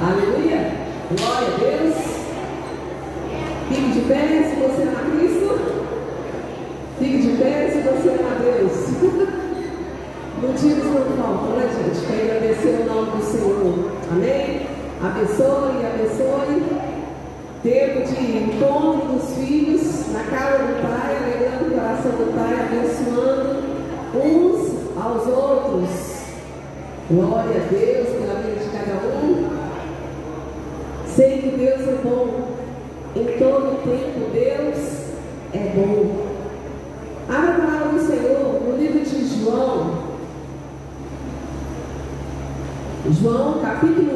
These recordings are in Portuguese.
Aleluia. Glória a Deus. Fique de pé se você é é Cristo. Fique de pé se você é é Deus. Motivos não faltam, né, gente? Quer agradecer o nome do Senhor. Amém? Abençoe, abençoe. Tempo de encontro dos filhos na casa do Pai, alegrando o coração do Pai, abençoando uns aos outros. Glória a Deus pela vida de cada um. Sei que Deus é bom. Em todo tempo, Deus é bom. Abra a palavra do Senhor no livro de João. João, capítulo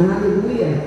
1. Aleluia.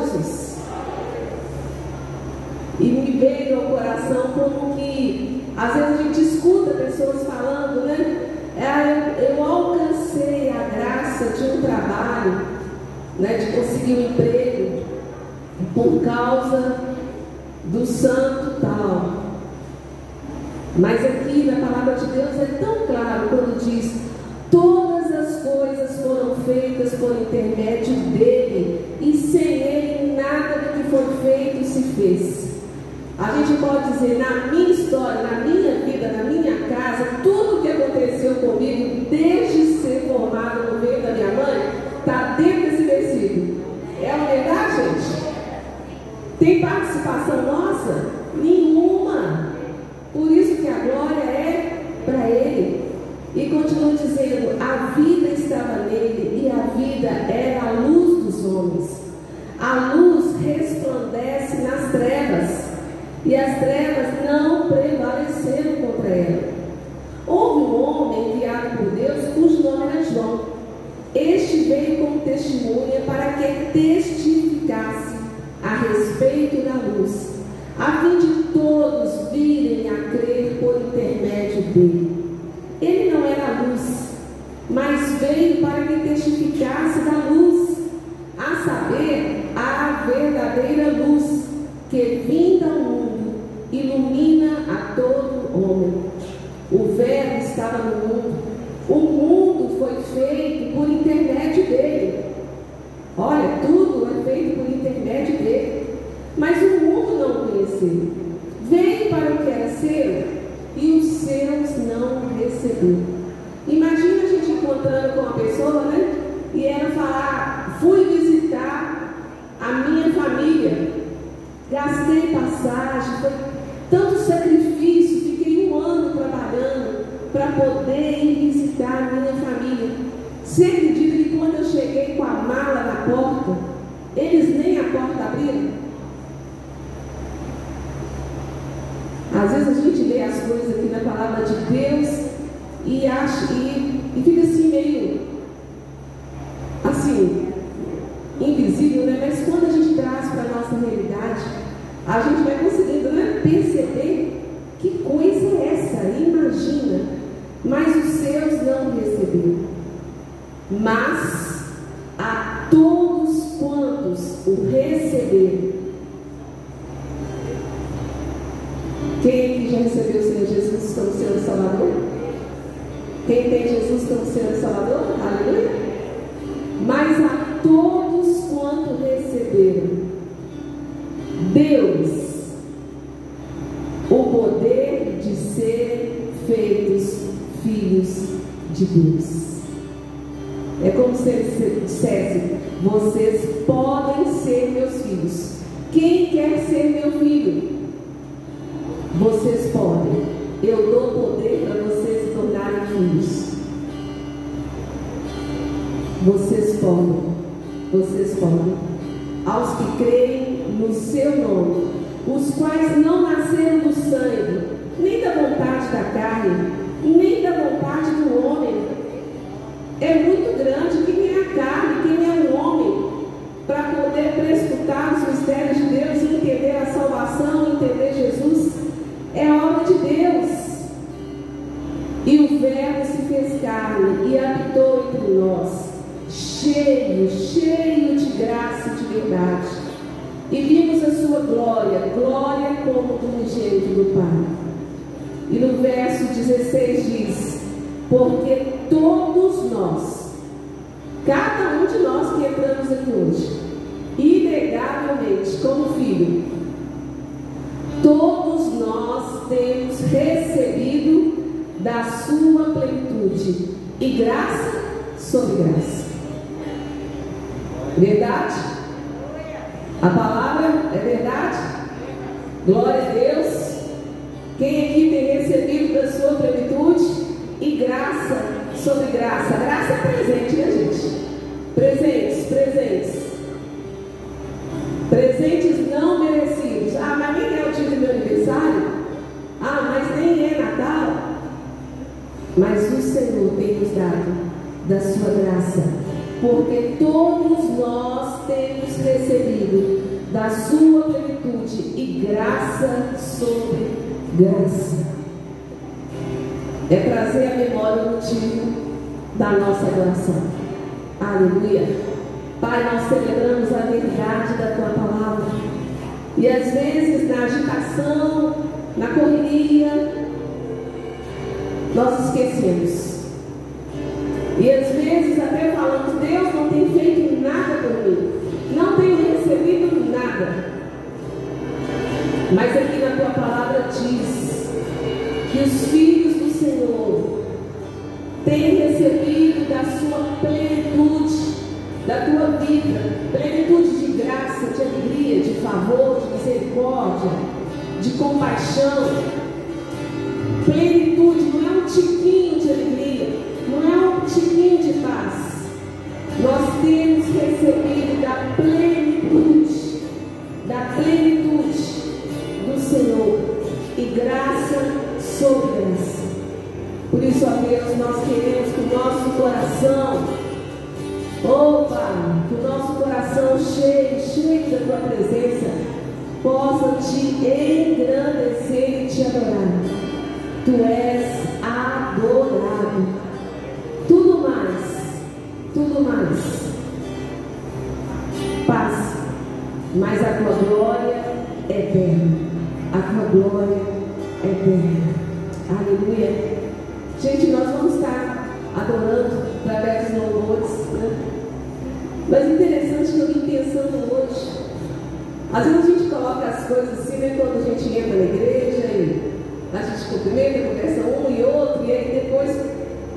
Jesus. E me veio ao coração como que às vezes a gente escuta pessoas falando, né? É, eu alcancei a graça de um trabalho, né, de conseguir um emprego por causa do santo tal. Mas aqui na palavra de Deus é tão claro quando diz: todas as coisas foram feitas por intermédio dele e sem se fez. A gente pode dizer, na minha história, na minha vida, na minha casa, tudo que aconteceu comigo desde ser formado no meio da minha mãe, está dentro desse versículo. É uma verdade, gente? Tem participação Vocês podem, vocês podem. Aos que creem no seu nome, os quais não nasceram do sangue, nem da vontade da carne, nem da vontade do homem. É muito grande quem é a carne, quem é o homem, para poder prescutar os mistérios de Deus e entender a salvação 16 diz: Porque todos nós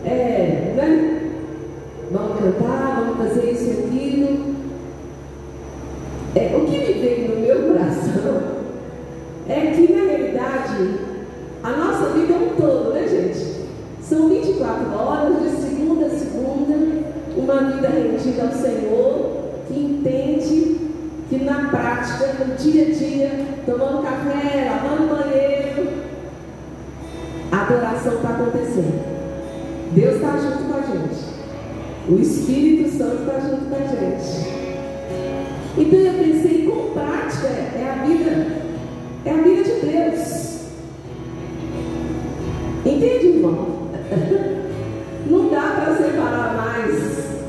é, né? Vamos cantar, vamos fazer isso e aquilo. É, o que me veio no meu coração é que, na realidade, a nossa vida é um todo, né, gente? São 24 horas, de segunda a segunda, uma vida rendida ao Senhor, que entende que na prática, no dia a dia, tomando café, lavando banheiro, a adoração está acontecendo. O Espírito Santo está junto com a gente. Então eu pensei, com prática é a vida, é a vida de Deus. Entende, irmão? Não dá para separar mais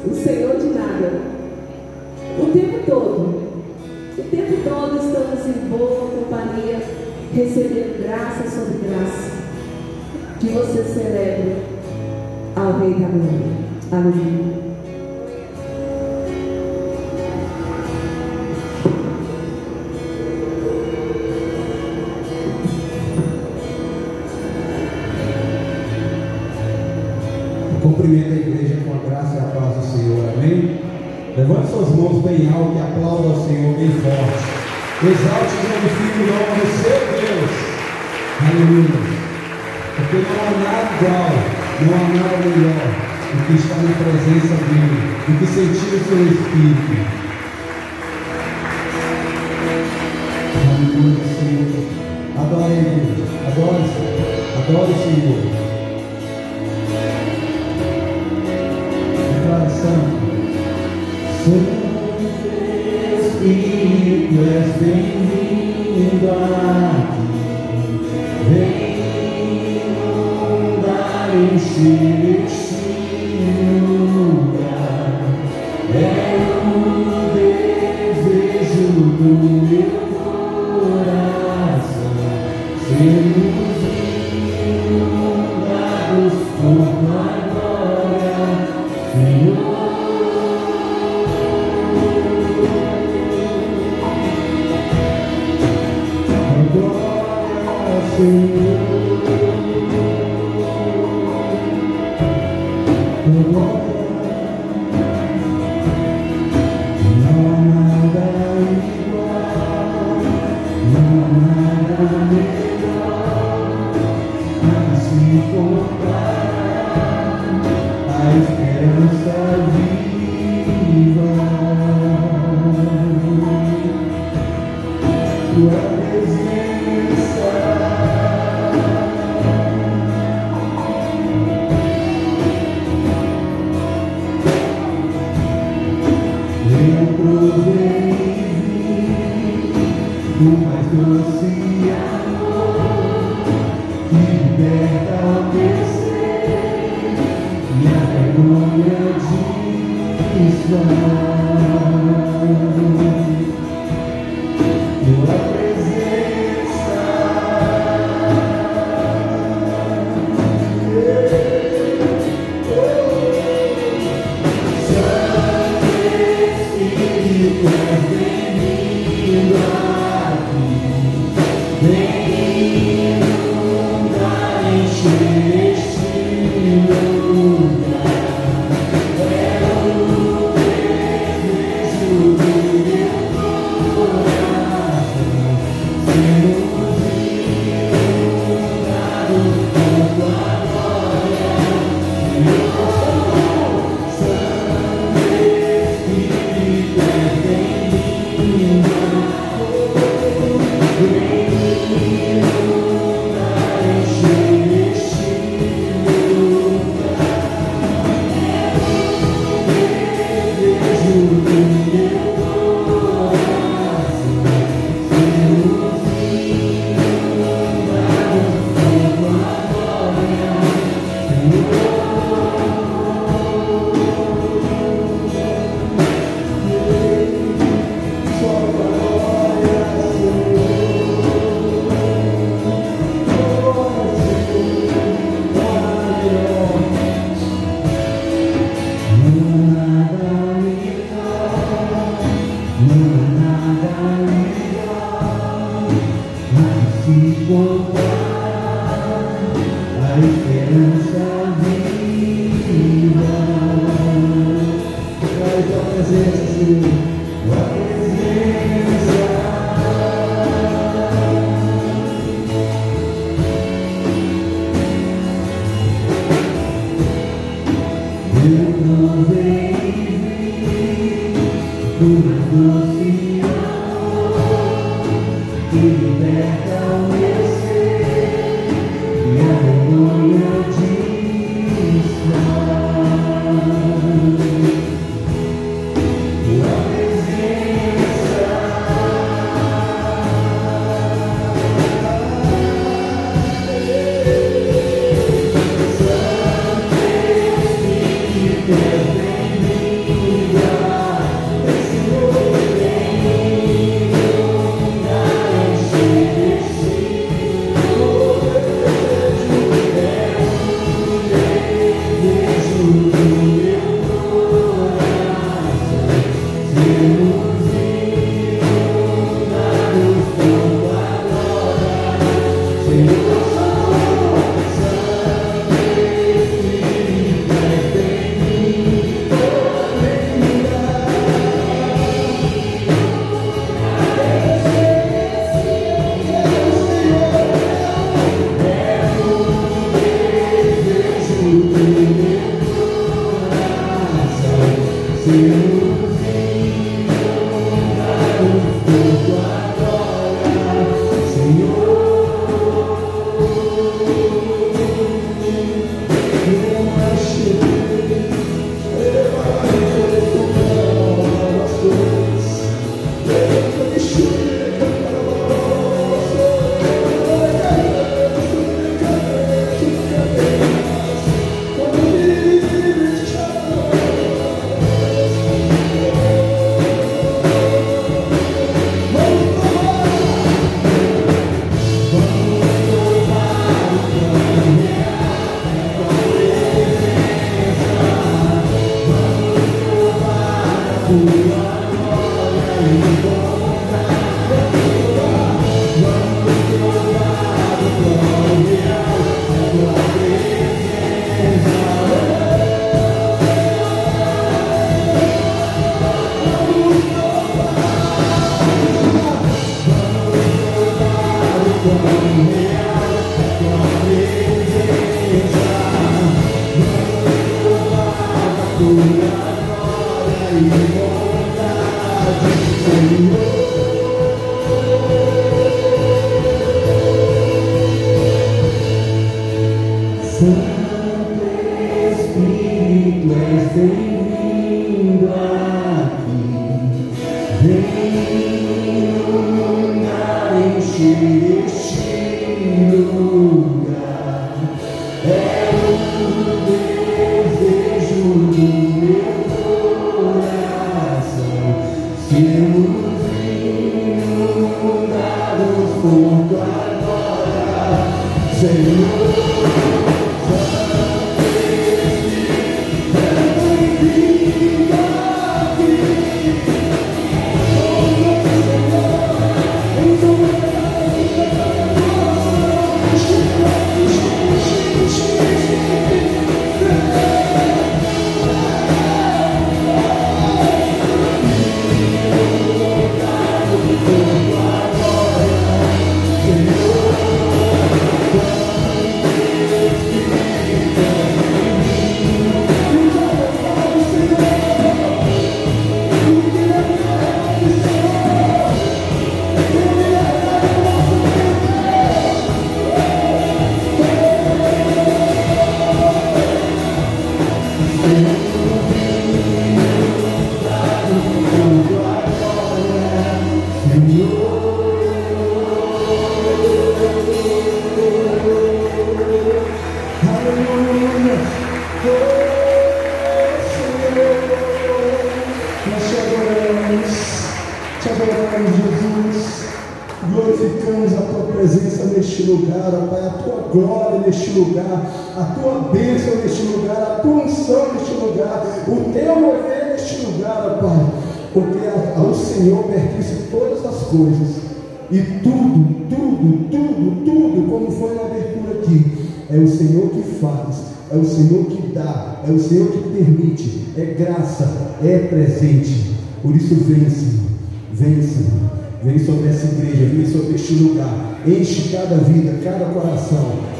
o Senhor de nada. O tempo todo. O tempo todo estamos em boa companhia, recebendo graça sobre graça. Que você celebre ao Rei da Glória. Aleluia. Melhor do que estar na presença dele, do que sentir o seu Espírito.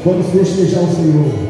Vamos festejar o Senhor.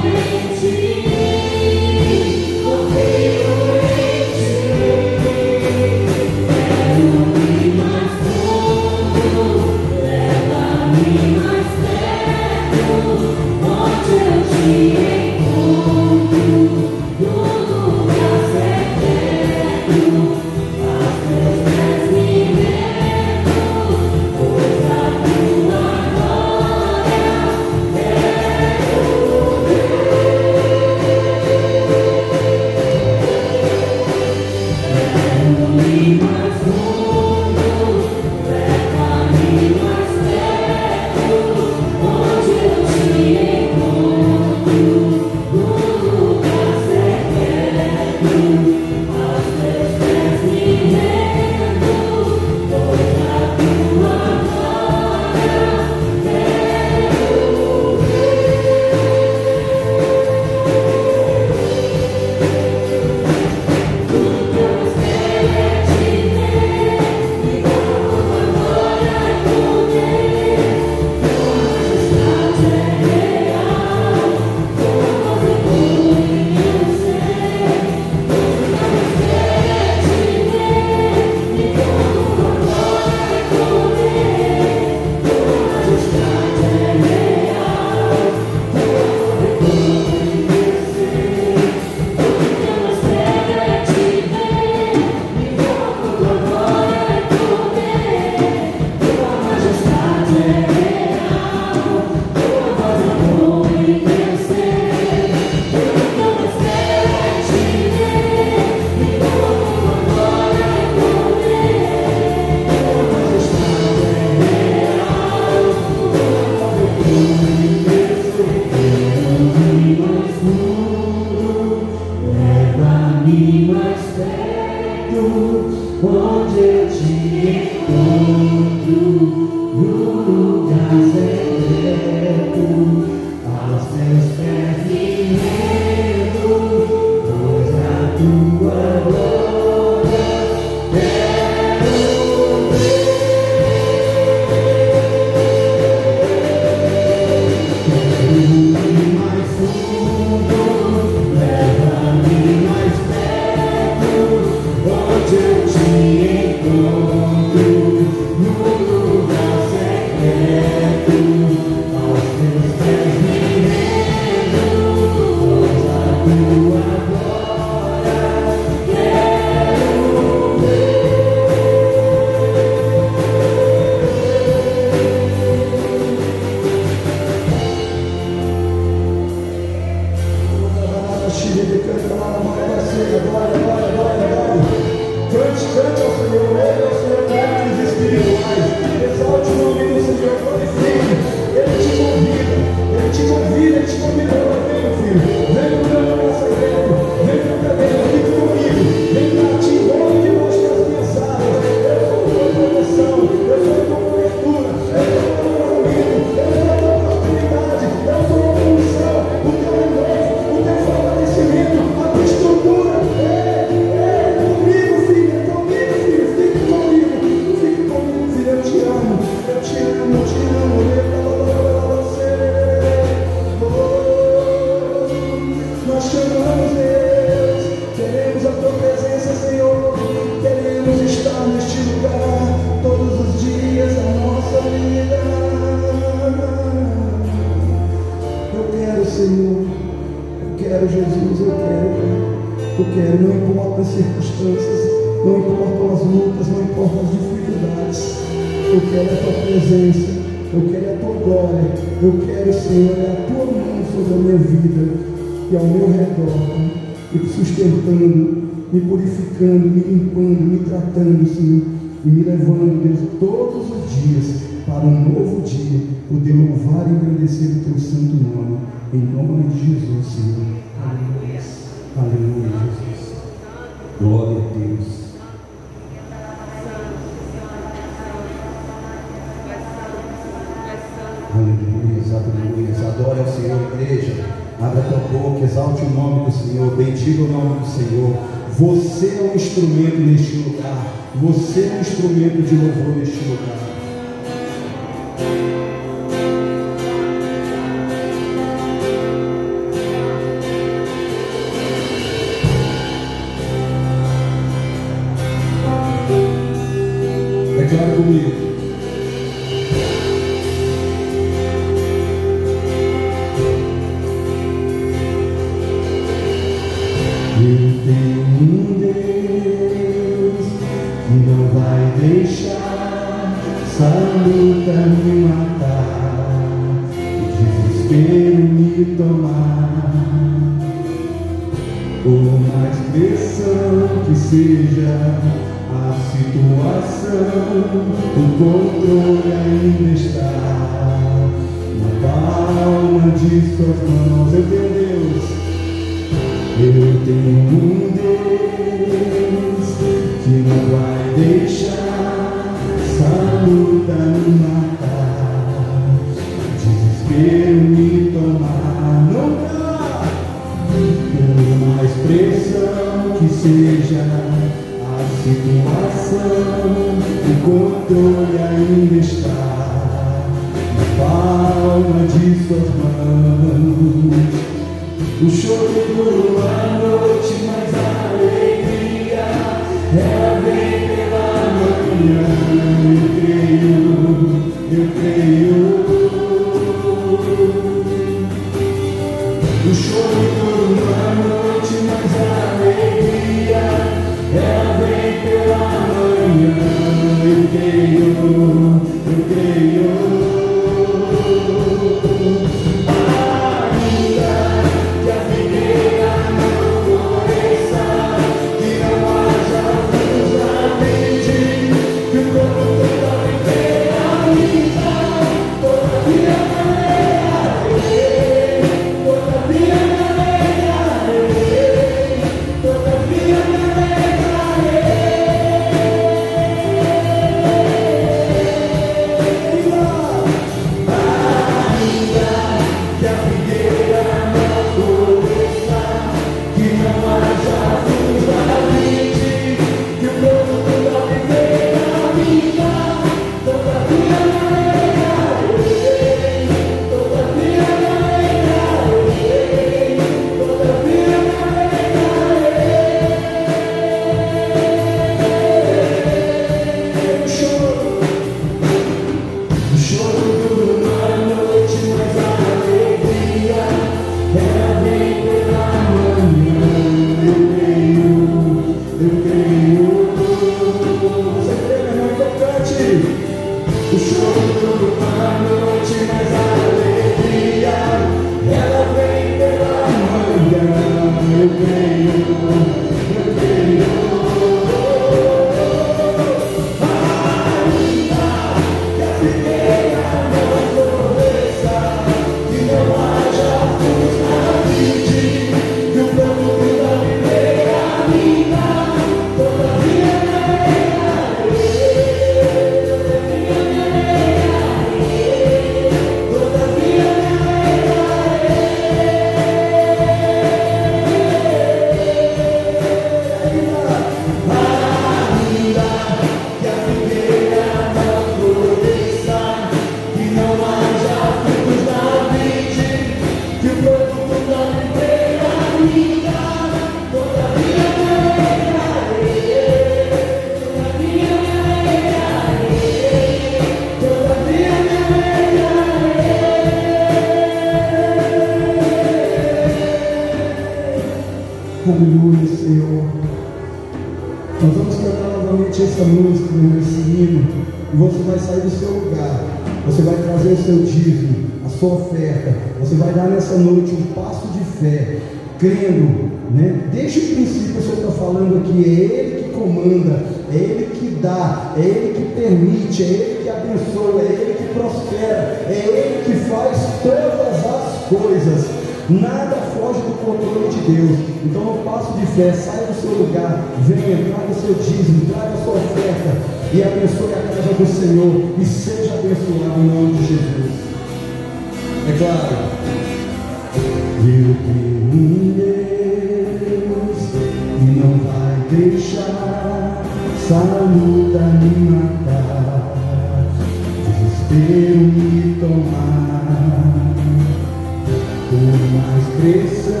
mais cresça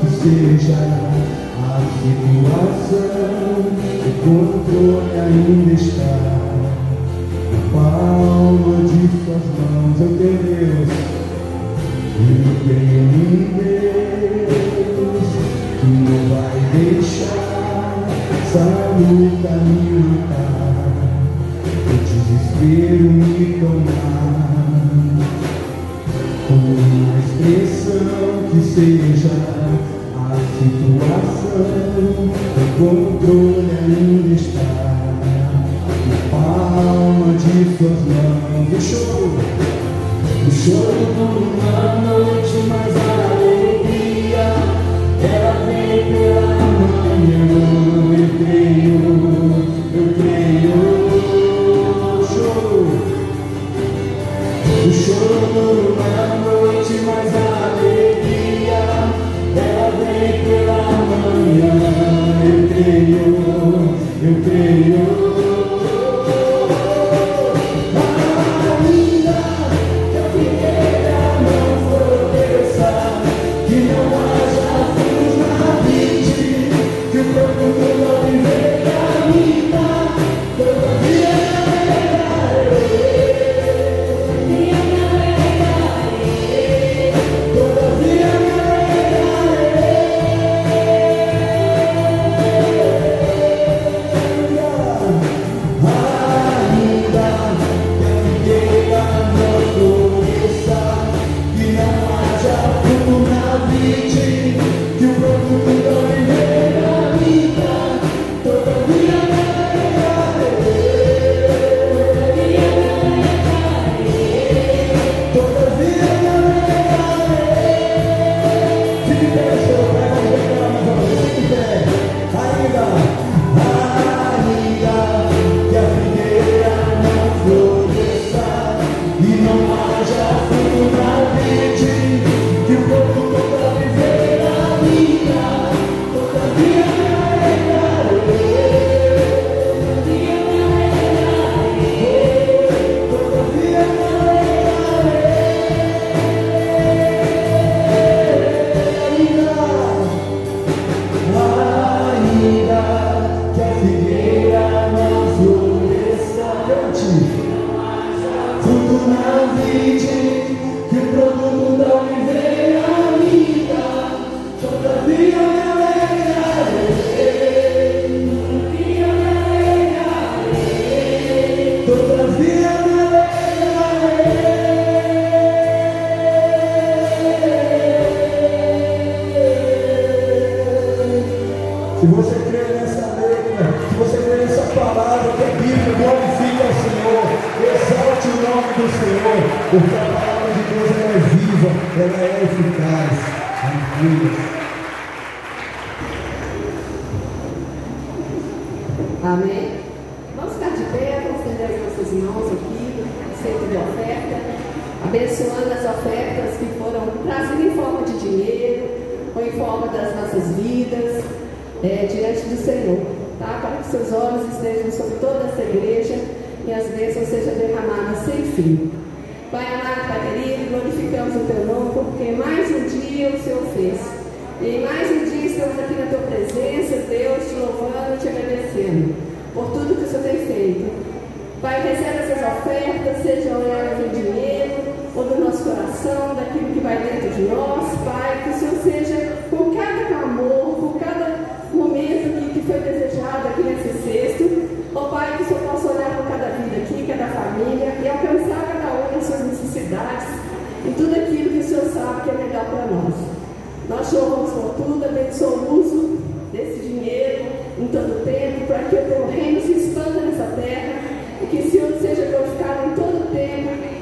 que seja a situação, o controle ainda está. Na palma de suas mãos, eu tenho Deus, e tenho em Deus, que não vai deixar essa luta me lutar, o desespero me tomar. que seja a situação, o controle ainda está na palma de suas mãos. O show, o não abençoando as ofertas que foram trazidas em forma de dinheiro ou em forma das nossas vidas é, diante do Senhor, tá? Para que seus olhos estejam sobre toda essa igreja e as bênçãos sejam derramadas sem fim. Pai amado, Pai querido, glorificamos o teu nome, porque mais um dia o Senhor fez. E mais um dia estamos aqui na tua presença, Deus, te louvando, te agradecendo por tudo que o Senhor tem feito. Pai, receba essas ofertas, sejam elas em dinheiro, oração coração, daquilo que vai dentro de nós, Pai, que o Senhor seja com cada amor, com cada momento que, que foi desejado aqui nesse sexto, ó oh, Pai, que o Senhor possa olhar para cada vida aqui, cada família e alcançar cada uma das suas necessidades e tudo aquilo que o Senhor sabe que é melhor para nós. Nós te louvamos por tudo, abençoa o uso desse dinheiro em todo o tempo, para que o teu reino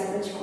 obrigada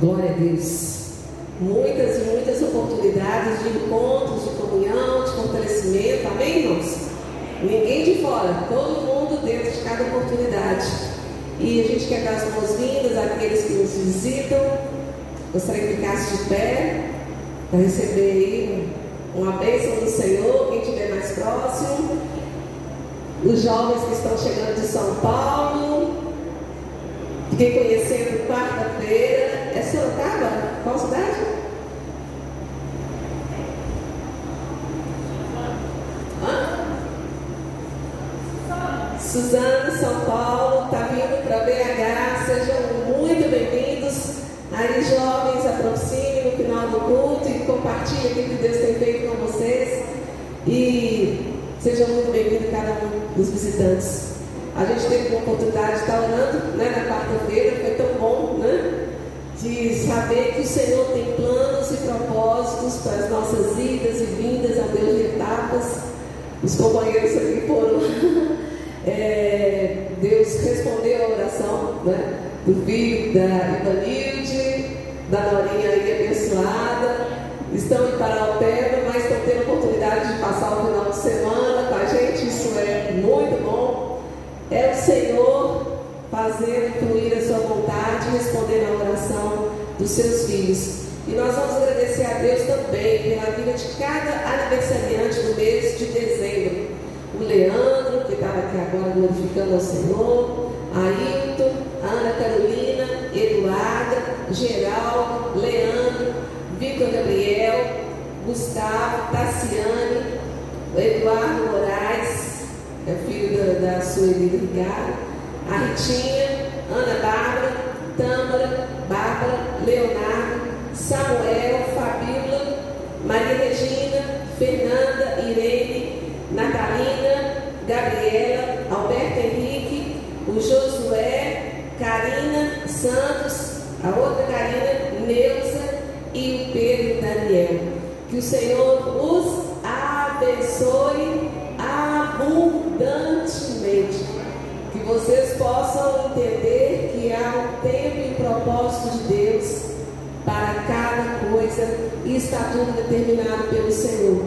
Glória a Deus. Muitas e muitas oportunidades de encontros, de comunhão, de fortalecimento. Amém, irmãos? Ninguém de fora, todo mundo dentro de cada oportunidade. E a gente quer dar as boas-vindas àqueles que nos visitam. Gostaria que ficasse de pé para receber aí uma bênção do Senhor, quem estiver mais próximo. Os jovens que estão chegando de São Paulo. Fiquei conhecendo quarta-feira. É Sorocaba? Qual Suzana, São Paulo, está vindo para BH, sejam muito bem-vindos. Aí, jovens, aproximem no final do culto e compartilhem o que Deus tem feito com vocês. E sejam muito bem-vindos cada um dos visitantes. A gente teve a oportunidade de estar orando né, na quarta-feira, foi tão bom, né? De saber que o Senhor tem planos e propósitos para as nossas idas e vindas a Deus de etapas. Os companheiros aqui foram. é, Deus respondeu a oração né, do filho da Ivanilde, passar o final de semana com a gente. Isso é muito bom. É o Senhor fazendo fluir a sua vontade, respondendo a oração dos seus filhos. E nós vamos agradecer a Deus também pela vida de cada aniversariante do mês de dezembro. O Leandro, que estava aqui agora glorificando ao Senhor, Ailton, Ana Carolina, Eduarda, Geraldo, Leandro, Vitor Gabriel, Gustavo, Tassiane, Eduardo Moraes, é filho da, da Sueli Ricardo, a Ritinha, Ana Bárbara, Tâmara, Bárbara, Leonardo, Samuel, Fabíola, Maria Regina, Fernanda, Irene, Natalina, Gabriela, Alberto Henrique, o Josué, Karina Santos, a outra Karina, Neuza e o Pedro Daniel. Que o Senhor os abençoe abundantemente. Que vocês possam entender que há um tempo e propósito de Deus para cada coisa e está tudo determinado pelo Senhor.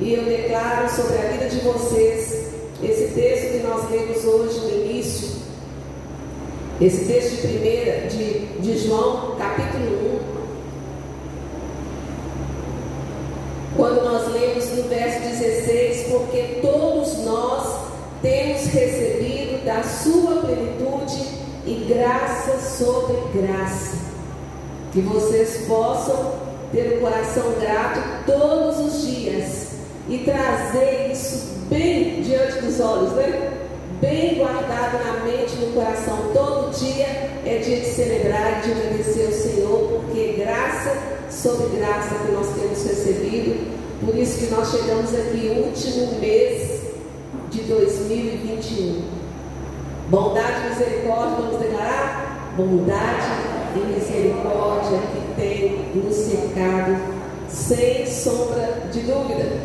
E eu declaro sobre a vida de vocês esse texto que nós lemos hoje no início, esse texto de primeira de, de João, capítulo 1. Quando nós lemos no verso 16, porque todos nós temos recebido da sua plenitude e graça sobre graça. Que vocês possam ter o coração grato todos os dias e trazer isso bem diante dos olhos, né? Bem guardado na mente e no coração. Todo dia é dia de celebrar e de agradecer ao Senhor, porque graça sobre graça que nós temos recebido. Por isso que nós chegamos aqui, último mês de 2021. Bondade e misericórdia, vamos declarar? Bondade e misericórdia que tem nos cercado, sem sombra de dúvida.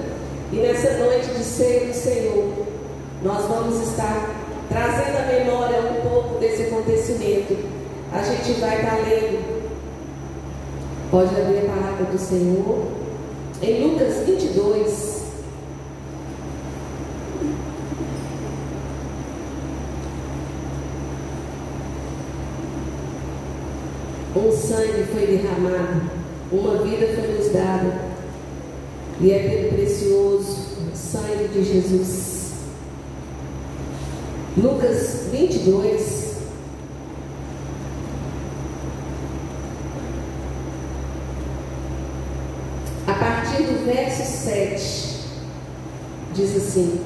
E nessa noite de ser do Senhor, nós vamos estar trazendo à memória um pouco desse acontecimento. A gente vai estar lendo Pode abrir a palavra do Senhor em Lucas 22. Um sangue foi derramado, uma vida foi nos dada, e é pelo precioso sangue de Jesus. Lucas 22, verso 7 diz assim: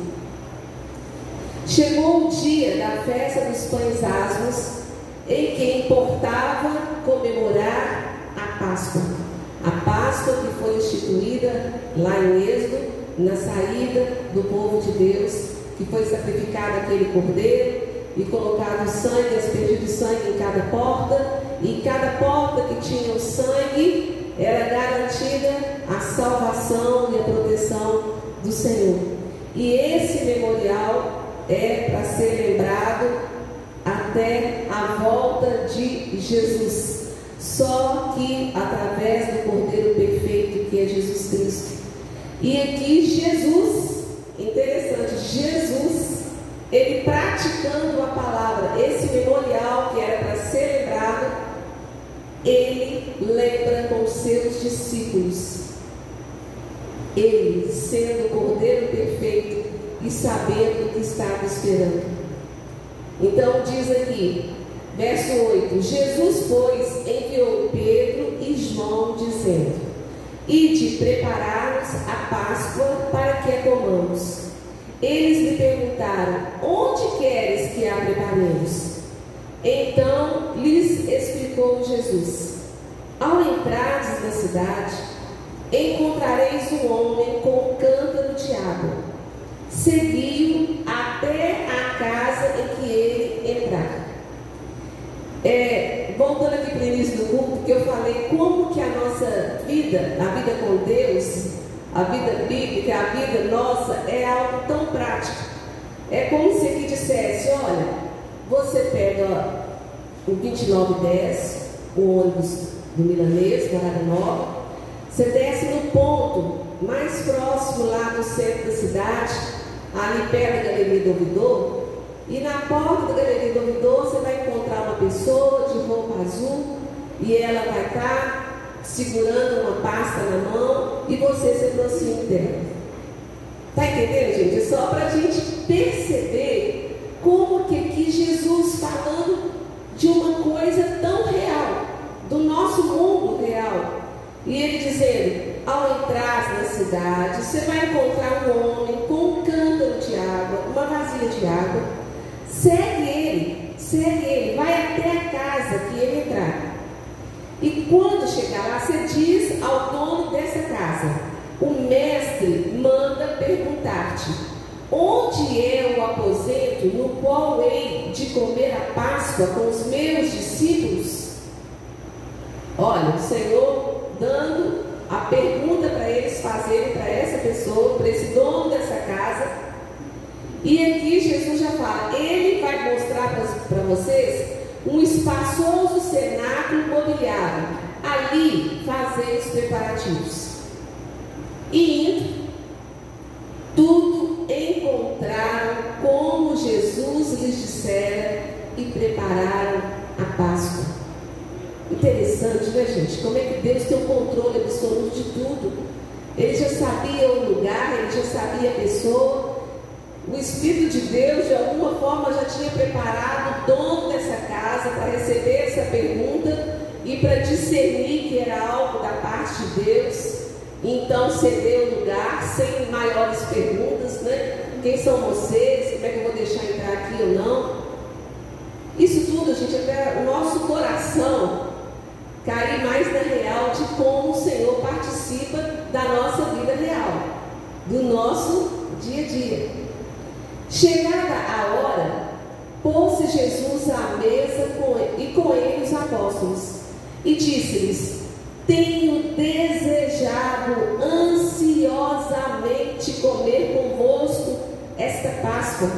Chegou o dia da festa dos pães asmos, em que importava comemorar a Páscoa. A Páscoa que foi instituída lá em Êxodo, na saída do povo de Deus, que foi sacrificado aquele cordeiro e colocado sangue, aspergido sangue em cada porta, e cada porta que tinha o sangue, era garantida a salvação e a proteção do Senhor. E esse memorial é para ser lembrado até a volta de Jesus. Só que através do Cordeiro Perfeito que é Jesus Cristo. E aqui Jesus, interessante, Jesus, ele praticando a palavra, esse memorial que era para ser lembrado, ele lembra com seus discípulos. Ele, sendo o Cordeiro perfeito e sabendo o que estava esperando. Então diz aqui, verso 8: Jesus, pois, enviou Pedro e João, dizendo: Ide preparar-nos a Páscoa para que a comamos. eles lhe perguntaram: Onde queres que a preparemos? Então lhes explicou Jesus: Ao entrares na cidade, encontrareis um homem com um cântaro de água. Segui-o até a casa em que ele entrar. É, voltando aqui para o início do culto, que eu falei como que a nossa vida, a vida com Deus, a vida bíblica, a vida nossa é algo tão prático. É como se aqui dissesse, olha, você pega o 2910, o ônibus do Milanês, Guarada Nova, você desce no ponto mais próximo lá do centro da cidade, ali perto da Galeria do Ouvidor, e na porta da Galeria do Ouvidor você vai encontrar uma pessoa de roupa azul e ela vai estar segurando uma pasta na mão e você se aproxima dela. Está entendendo, gente? É só para a gente perceber como que aqui Jesus falando de uma coisa tão real, do nosso mundo real. E ele dizendo, ao entrar na cidade, você vai encontrar um homem com um cântaro de água, uma vasilha de água. Segue ele, segue ele, vai até a casa que ele entrar. E quando chegar lá, você diz ao dono dessa casa: o mestre manda perguntar-te: onde é o aposento no qual hei de comer a Páscoa com os meus discípulos? Olha, o Senhor dando a pergunta para eles fazerem para essa pessoa, para esse dono dessa casa. E aqui Jesus já fala: Ele vai mostrar para vocês um espaçoso cenáculo mobiliário. Ali fazer os preparativos. E indo, tudo encontraram como Jesus lhes dissera e prepararam a Páscoa. Interessante, né, gente? Como é que Deus tem o controle absoluto de tudo. Ele já sabia o lugar, ele já sabia a pessoa. O Espírito de Deus, de alguma forma, já tinha preparado o dono dessa casa para receber essa pergunta e para discernir que era algo da parte de Deus. Então, cedeu o lugar sem maiores perguntas, né? Quem são vocês? Como é que eu vou deixar entrar aqui ou não? Isso tudo, gente, até o nosso coração cair mais na real de como o Senhor participa da nossa vida real, do nosso dia a dia. Chegada a hora, pôs-se Jesus à mesa com, e com ele os apóstolos e disse-lhes: Tenho desejado ansiosamente comer convosco esta Páscoa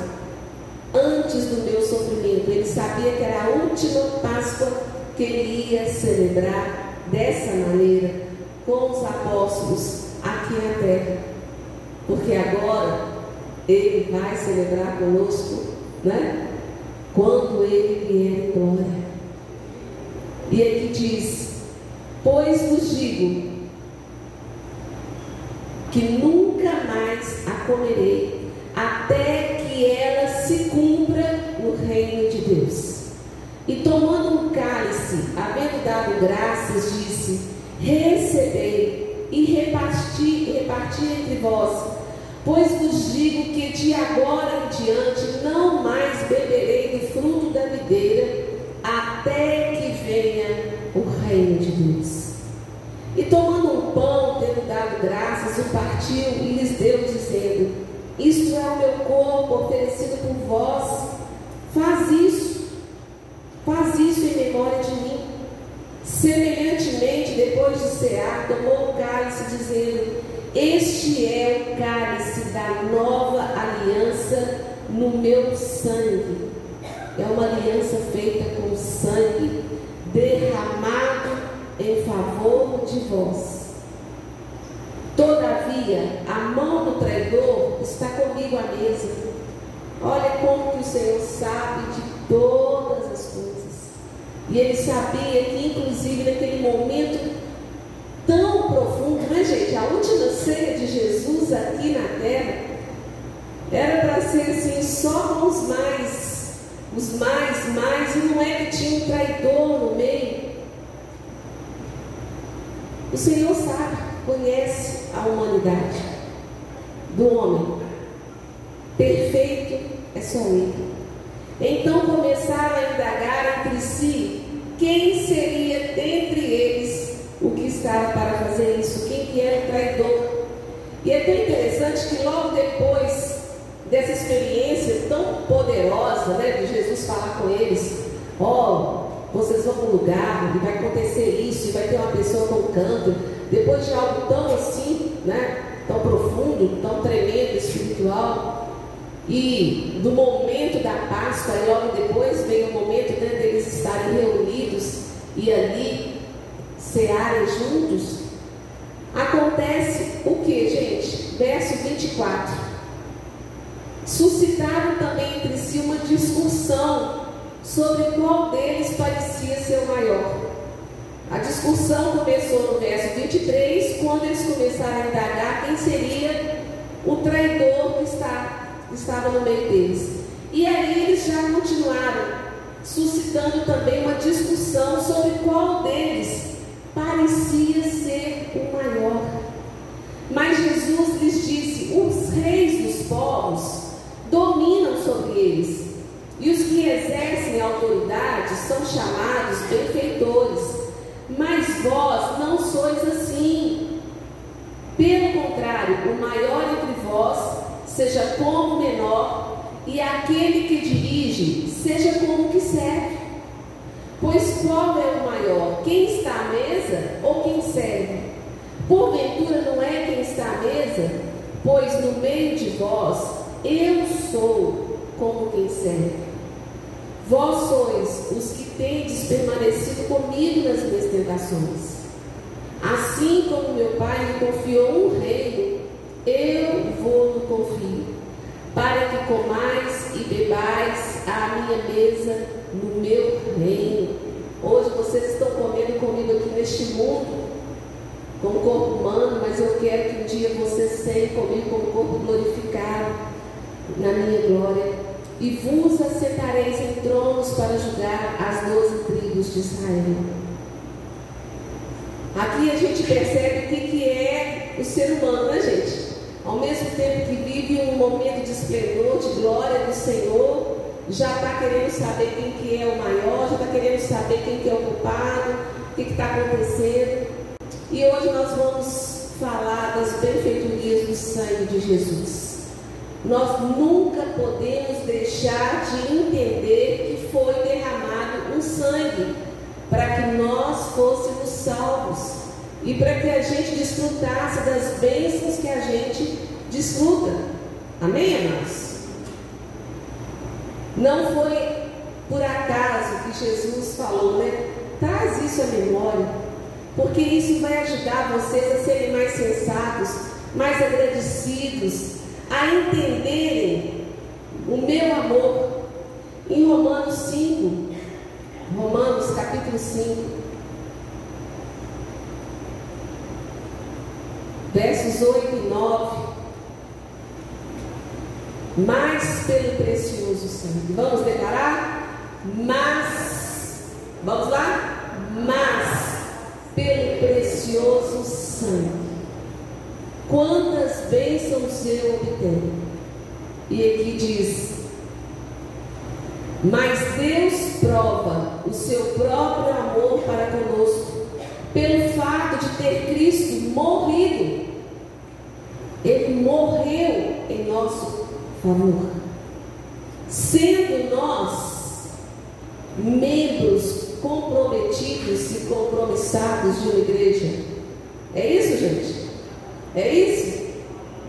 antes do meu sofrimento. Ele sabia que era a última Páscoa que ele ia celebrar dessa maneira com os apóstolos aqui na terra. Porque agora ele vai celebrar conosco, né? Quando ele vier em glória. E aqui diz: Pois vos digo que nunca mais a comerei, até que ela se cumpra no reino de Deus. E tomando um cálice, havendo dado graças, disse: Recebei e reparti, reparti entre vós, pois vos digo que de agora em diante não mais beberei do fruto da videira, até que venha o reino de Deus. E tomando um pão, tendo dado graças, o partiu e lhes deu, dizendo: Isto é o meu corpo oferecido por vós, faz isso, faz isso em memória de mim. Semelhantemente, depois de cear, tomou o cálice, dizendo: Este é o cálice da nova aliança no meu sangue. É uma aliança feita com sangue derramado em favor de vós. Todavia, a mão do traidor está comigo à mesa. Olha como que o Senhor sabe de todas as coisas. E ele sabia que, inclusive, naquele momento tão profundo, né, gente? A última ceia de Jesus aqui na terra era para ser assim, só com os mais, os mais, mais, e não é que tinha um traidor no meio. O Senhor sabe, conhece a humanidade do homem. Perfeito é só Ele. Então começaram a indagar entre si quem seria dentre eles o que estava para fazer isso, quem que era o traidor. E é tão interessante que logo depois dessa experiência tão poderosa né, de Jesus falar com eles, ó, oh, vocês vão para um lugar e vai acontecer isso, e vai ter uma pessoa com canto, depois de algo tão assim, né, tão profundo, tão tremendo, espiritual, e do momento da Páscoa, e logo depois vem o momento né, deles estarem reunidos e ali cearem juntos, acontece o que, gente? Verso 24. Suscitaram também entre si uma discussão sobre qual deles parecia ser o maior. A discussão começou no verso 23, quando eles começaram a indagar quem seria o traidor que está estava no meio deles. E aí eles já continuaram, suscitando também uma discussão sobre qual deles parecia ser o maior. Mas Jesus lhes disse: os reis dos povos dominam sobre eles, e os que exercem autoridade são chamados benfeitores. Mas vós não sois assim. Pelo contrário, o maior seja como menor, e aquele que dirige, seja como que serve. Pois qual é o maior? Quem está à mesa ou quem serve? Porventura não é quem está à mesa? Pois no meio de vós eu sou como quem serve. Vós sois os que tendes permanecido comigo nas minhas tentações. Assim como meu Pai me confiou um reino, eu vou confio, para que comais e bebais à minha mesa no meu reino. Hoje vocês estão comendo comigo aqui neste mundo, como corpo humano, mas eu quero que um dia vocês sejam comigo como corpo glorificado na minha glória. E vos assentareis em tronos para julgar as doze tribos de Israel. Aqui a gente percebe o que, que é o ser humano, né, gente? Ao mesmo tempo que vive um momento de esplendor, de glória do Senhor, já está querendo saber quem que é o maior, já está querendo saber quem que é o culpado, o que está acontecendo. E hoje nós vamos falar das benfeitorias do sangue de Jesus. Nós nunca podemos deixar de entender que foi derramado um sangue para que nós fôssemos salvos e para que a gente desfrutasse das bênçãos que a gente desfruta. Amém, amados? Não foi por acaso que Jesus falou, né? Traz isso à memória, porque isso vai ajudar vocês a serem mais sensatos, mais agradecidos, a entenderem o meu amor. Em Romanos 5, Romanos capítulo 5, versos 8 e 9. Mas pelo precioso sangue. Vamos declarar? Mas, vamos lá? Mas pelo precioso sangue. Quantas bênçãos eu obtenho? E aqui diz: Mas Deus prova o seu próprio amor para conosco, pelo fato de ter Cristo morrido ele morreu em nosso favor. Sendo nós membros comprometidos e compromissados de uma igreja. É isso, gente? É isso?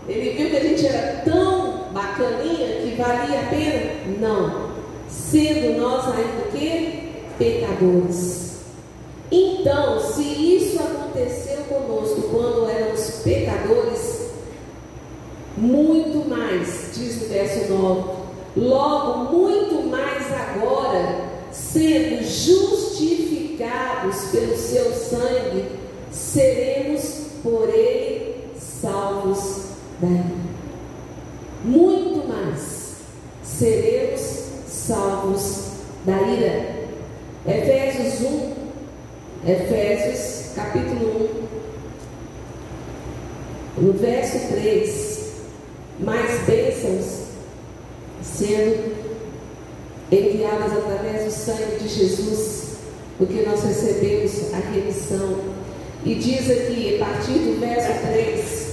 Ele viu que a gente era tão bacaninha que valia a pena? Não. Sendo nós ainda o quê? Pecadores. Então, se isso aconteceu conosco quando éramos pecadores, muito mais, diz o verso 9, logo muito mais agora, sendo justificados pelo seu sangue, seremos por ele salvos da ira. Muito mais seremos salvos da ira. Efésios 1, Efésios capítulo 1, no verso 3 mais bênçãos enviadas através do sangue de Jesus, porque nós recebemos a remissão. E diz aqui, a partir do verso 3,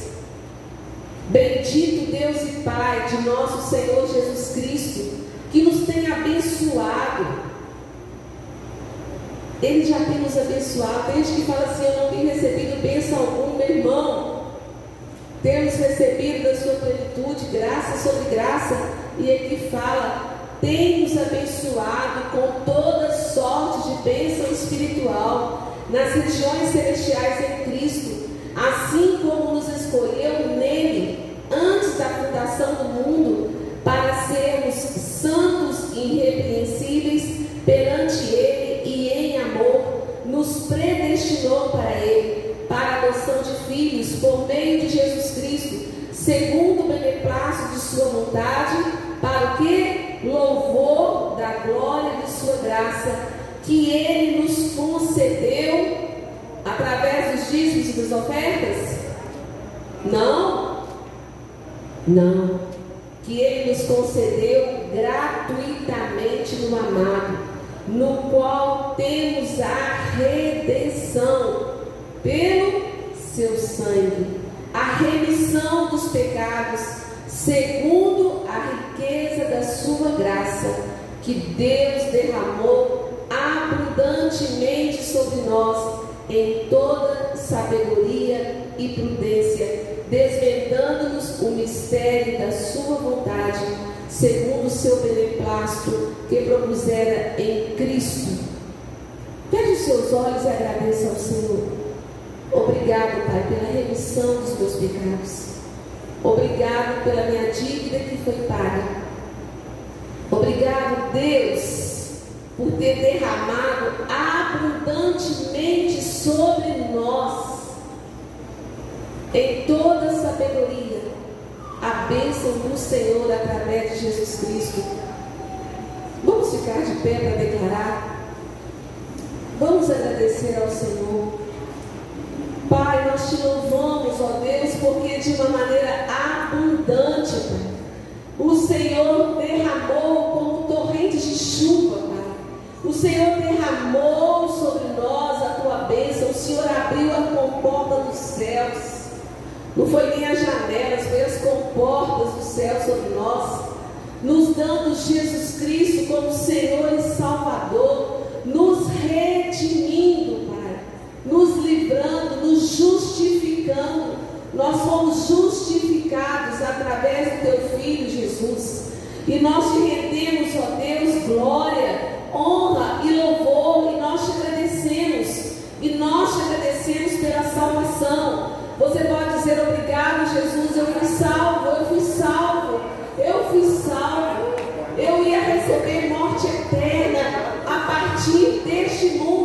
Bendito Deus e Pai de nosso Senhor Jesus Cristo, que nos tem abençoado. Ele já tem nos abençoado. Gente que fala assim: Eu não tenho recebido bênção alguma, meu irmão. Temos recebido da sua plenitude, graça sobre graça. E aqui fala: Tem nos abençoado com toda sorte de bênção espiritual nas regiões celestiais em Cristo, assim como nos escolheu nele antes da fundação do mundo para sermos santos e irrepreensíveis perante Ele e em amor, nos predestinou para Ele, para a adoção de filhos por meio de Jesus Cristo, segundo o beneplácito de Sua vontade, para o que? Louvor da glória de Sua graça, que Ele nos concedeu através dos dízimos e das ofertas? Não. Não que Ele nos concedeu gratuitamente no amado, no qual temos a redenção pelo seu sangue, a remissão dos pecados, segundo a riqueza da sua graça, que Deus derramou abundantemente sobre nós em toda sabedoria e prudência desvendando-nos o mistério da sua vontade, segundo o seu beneplácito que propusera em Cristo. Feche os seus olhos e agradeça ao Senhor. Obrigado, Pai, pela remissão dos meus pecados. Obrigado pela minha dívida que foi paga. Obrigado, Deus, por ter derramado abundantemente sobre nós em toda sabedoria, a bênção do Senhor através de Jesus Cristo. Vamos ficar de pé para declarar? Vamos agradecer ao Senhor. Pai, nós te louvamos, ó Deus, porque de uma maneira abundante, Pai, o Senhor derramou como torrente de chuva, Pai. O Senhor derramou sobre nós a tua bênção, o Senhor abriu a comporta dos céus. Não foi nem as janelas, foi as comportas do céu sobre nós, nos dando Jesus Cristo como Senhor e Salvador, nos redimindo, Pai, nos livrando, nos justificando. Nós fomos justificados através do Teu Filho Jesus. E nós te rendemos, ó Deus, glória, honra e louvor, e nós te agradecemos. E nós te agradecemos pela salvação. Você pode dizer obrigado, Jesus, eu fui salvo, eu fui salvo, eu fui salvo. Eu ia receber morte eterna a partir deste mundo,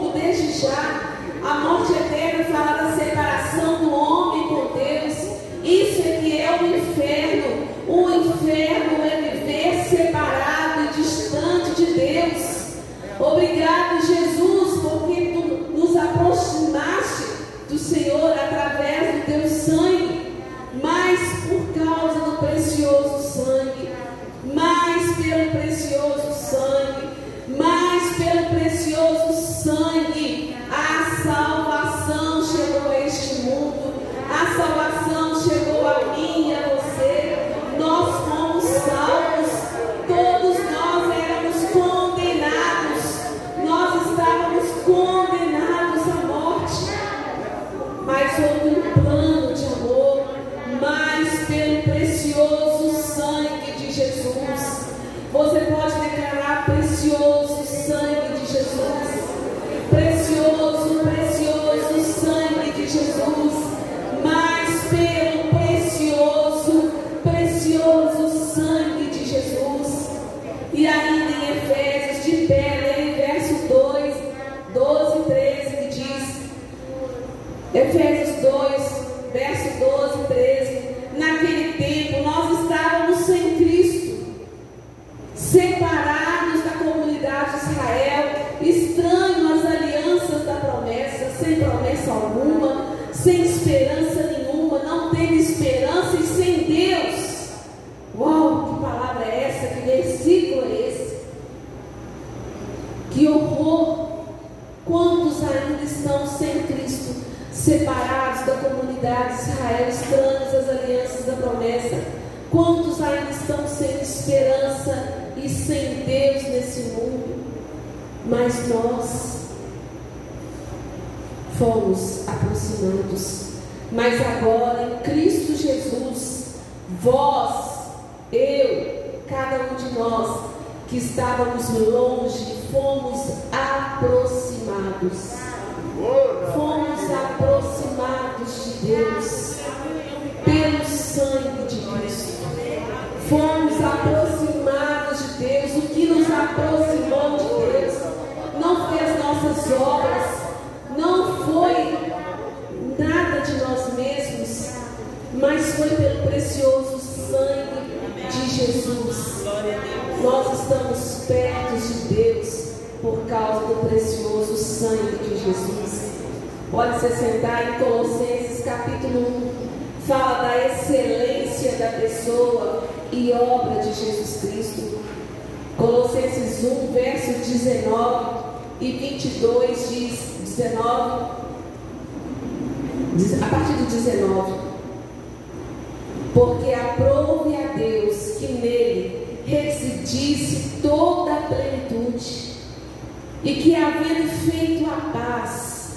feito a paz,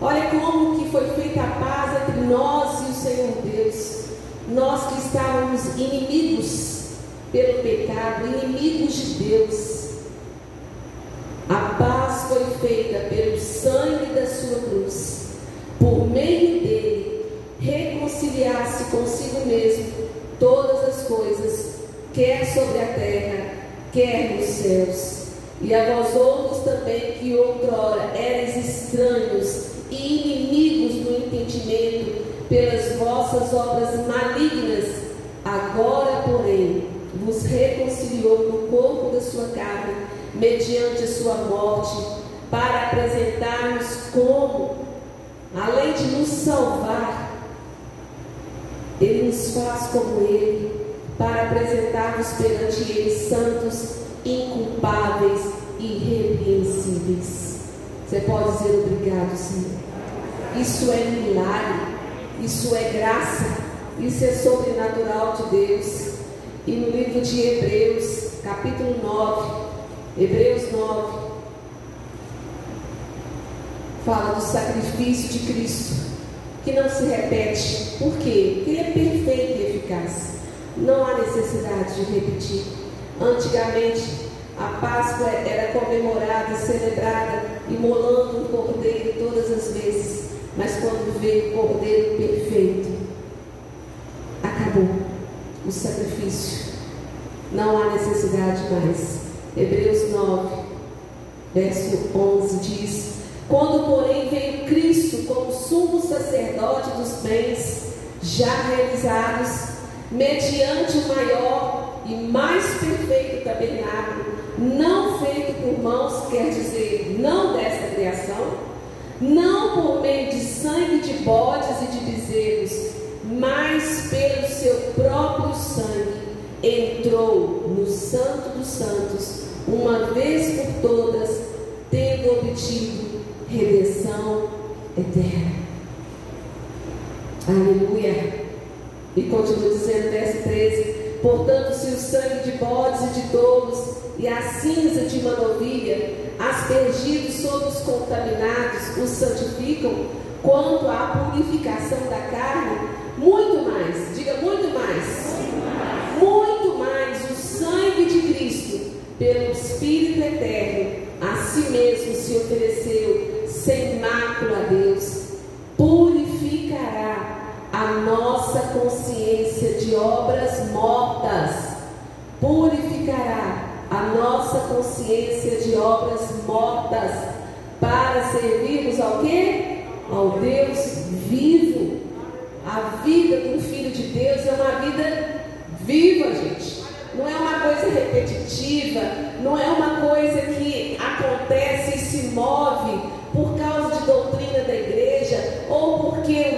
olha como que foi feita a paz entre nós e o Senhor Deus, nós que estávamos inimigos pelo pecado, inimigos de Deus. A paz foi feita pelo sangue da sua cruz, por meio dele, reconciliar-se consigo mesmo todas as coisas, quer sobre a terra, quer nos céus e a vós outros também, que outrora eres estranhos e inimigos do entendimento pelas vossas obras malignas, agora, porém, vos reconciliou no corpo da sua carne, mediante a sua morte, para apresentar-nos como, além de nos salvar, ele nos faz como ele, para apresentar-nos perante ele santos inculpáveis irrepreensíveis. Você pode dizer obrigado, Senhor. Isso é milagre, isso é graça, isso é sobrenatural de Deus. E no livro de Hebreus, capítulo 9, Hebreus 9, fala do sacrifício de Cristo, que não se repete. Por quê? Porque ele é perfeito e eficaz. Não há necessidade de repetir. Antigamente, a Páscoa era comemorada celebrada imolando um cordeiro todas as vezes. Mas quando veio o cordeiro perfeito, acabou o sacrifício. Não há necessidade mais. Hebreus 9, verso 11 diz: Quando, porém, veio Cristo como sumo sacerdote dos bens já realizados, mediante o maior e mais perfeito tabernáculo, não feito por mãos, quer dizer, não dessa criação, não por meio de sangue de bodes e de bezerros, mas pelo seu próprio sangue, entrou no Santo dos Santos, uma vez por todas, tendo obtido redenção eterna. Aleluia. E continua dizendo, verso 13: Portanto, se o sangue de bodes e de touros e a cinza de uma novilha, aspergidos sobre os contaminados, os santificam, quanto à purificação da carne, muito mais, diga muito mais, muito mais o sangue de Cristo, pelo Espírito eterno, a si mesmo se ofereceu sem mácula a Deus, purificará a nossa consciência de obras mortas, purificará a nossa consciência de obras mortas, para servirmos ao quê? Ao Deus vivo. A vida do Filho de Deus é uma vida viva, gente. Não é uma coisa repetitiva, não é uma coisa que acontece e se move por causa de doutrina da igreja, ou porque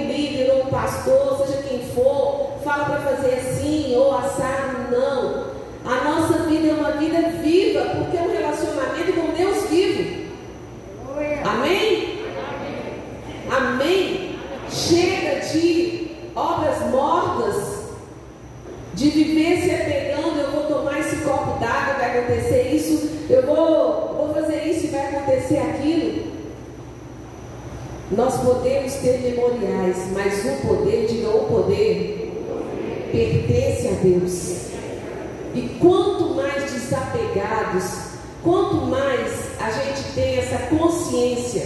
pastor, seja quem for, fala para fazer assim ou assado. Não. A nossa vida é uma vida viva, porque é um relacionamento com Deus vivo. Amém? Amém? Chega de obras mortas, de viver se apegando, eu vou tomar esse copo d'água, vai acontecer isso, eu vou, vou fazer isso e vai acontecer aquilo. Nós podemos ter memoriais, mas o poder, diga o poder, pertence a Deus. E quanto mais desapegados, quanto mais a gente tem essa consciência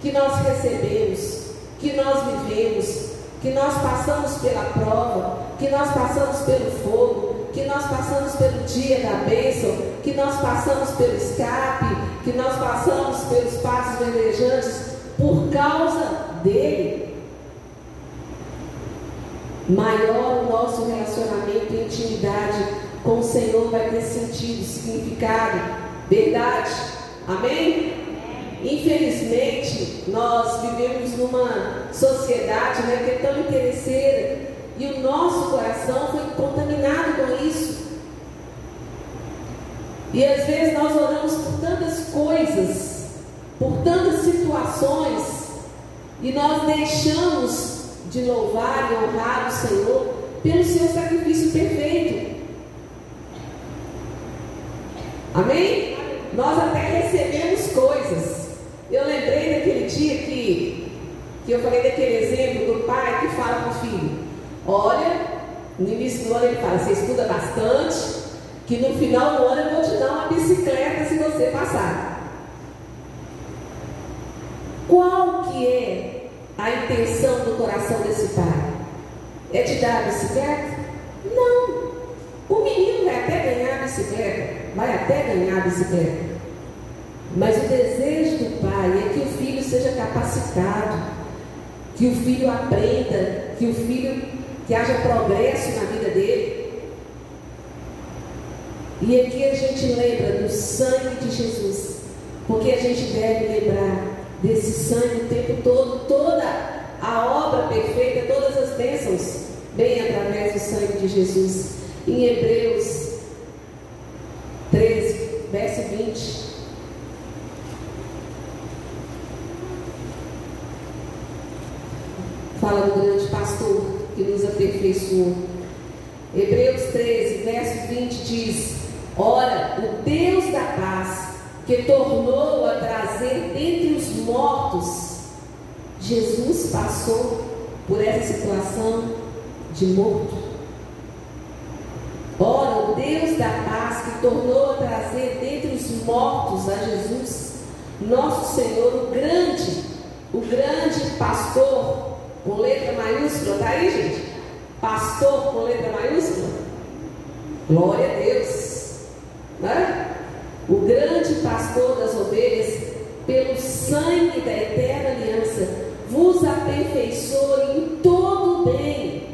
que nós recebemos, que nós vivemos, que nós passamos pela prova, que nós passamos pelo fogo, que nós passamos pelo dia da bênção, que nós passamos pelo escape, que nós passamos pelos passos verdejantes por causa dele. Maior o nosso relacionamento e intimidade com o Senhor vai ter sentido, significado, verdade. Amém? Infelizmente, nós vivemos numa sociedade né, que é tão interesseira e o nosso coração foi contaminado com isso. E às vezes nós oramos por tantas coisas, por tantas situações, e nós deixamos de louvar e honrar o Senhor pelo seu sacrifício perfeito. Amém? Nós até recebemos coisas. Eu lembrei daquele dia que, que eu falei daquele exemplo do pai que fala para o filho: Olha, no início do ano ele fala, você estuda bastante, que no final do ano eu vou te dar uma bicicleta se você passar. Qual que é a intenção do coração desse pai? É te dar a bicicleta? Não. O menino vai até ganhar a bicicleta, vai até ganhar a bicicleta. Mas o desejo do pai é que o filho seja capacitado, que o filho aprenda, que o filho, que haja progresso na vida dele. E aqui a gente lembra do sangue de Jesus, porque a gente deve lembrar desse sangue o tempo todo, toda a obra perfeita, todas as bênçãos, bem através do sangue de Jesus. Em Hebreus 13, verso 20. Fala do grande pastor que nos aperfeiçoou. Hebreus 13, verso 20 diz: Ora, o Deus da paz, que tornou a trazer dentre os mortos, Jesus passou por essa situação de morto. Ora, o Deus da paz que tornou a trazer dentre os mortos a Jesus, nosso Senhor, o grande, o grande pastor, com letra maiúscula, tá aí, gente? Pastor com letra maiúscula? Glória a Deus. Né? O grande pastor das ovelhas, pelo sangue da eterna aliança, vos aperfeiçoe em todo o bem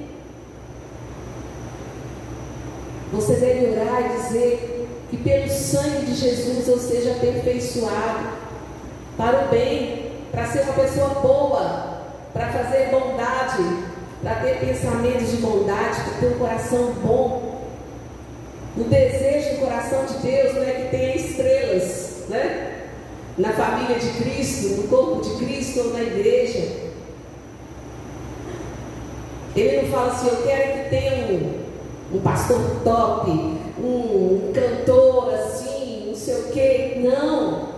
Você deve orar e dizer que pelo sangue de Jesus eu seja aperfeiçoado para o bem, para ser uma pessoa boa, para fazer bondade, para ter pensamentos de bondade, para ter um coração bom. O desejo do coração de Deus não é que tenha estrelas, né? Na família de Cristo, no corpo de Cristo ou na igreja. Ele não fala assim, eu quero que tenha um um pastor top, um cantor assim, não sei o quê. Não.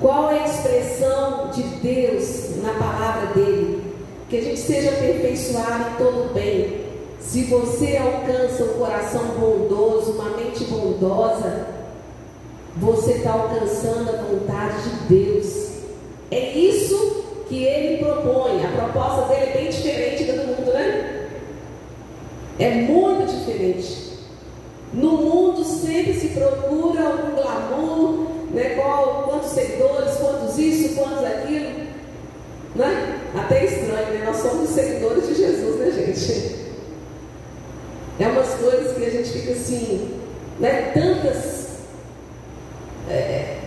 Qual é a expressão de Deus na palavra dele? Que a gente seja aperfeiçoado em todo bem. Se você alcança um coração bondoso, uma mente bondosa, você está alcançando a vontade de Deus. É isso que ele propõe. A proposta dele é bem diferente da do mundo, né? É muito diferente. No mundo sempre se procura algum glamour, né? Qual, quantos seguidores, quantos isso, quantos aquilo. Né? Até estranho, né? Nós somos seguidores de Jesus, né, gente? É umas coisas que a gente fica assim, né? Tantas. É,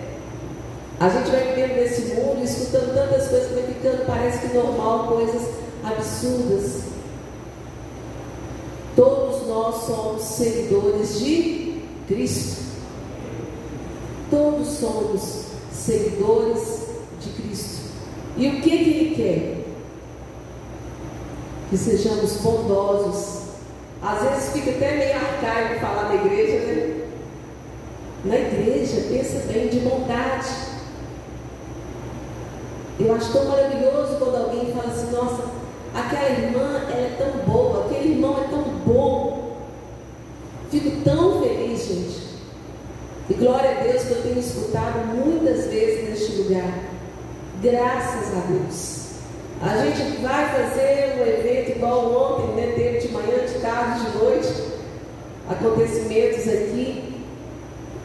a gente vai vivendo nesse mundo, escutando tantas coisas vai ficando, parece que normal, coisas absurdas. Todos nós somos seguidores de Cristo. Todos somos seguidores de Cristo. E o que, Ele quer? que sejamos bondosos. Às vezes fica até meio arcaico falar na igreja, né? Na igreja, pensa bem, de bondade. Eu acho tão maravilhoso quando alguém fala assim, nossa, aquela irmã ela é tão boa, aquele irmão é tão bom. Fico tão feliz, gente. E glória a Deus que eu tenho escutado muitas vezes neste lugar. Graças a Deus. A gente vai fazer um evento igual ontem, né? Teve de manhã, de tarde, de noite, acontecimentos aqui.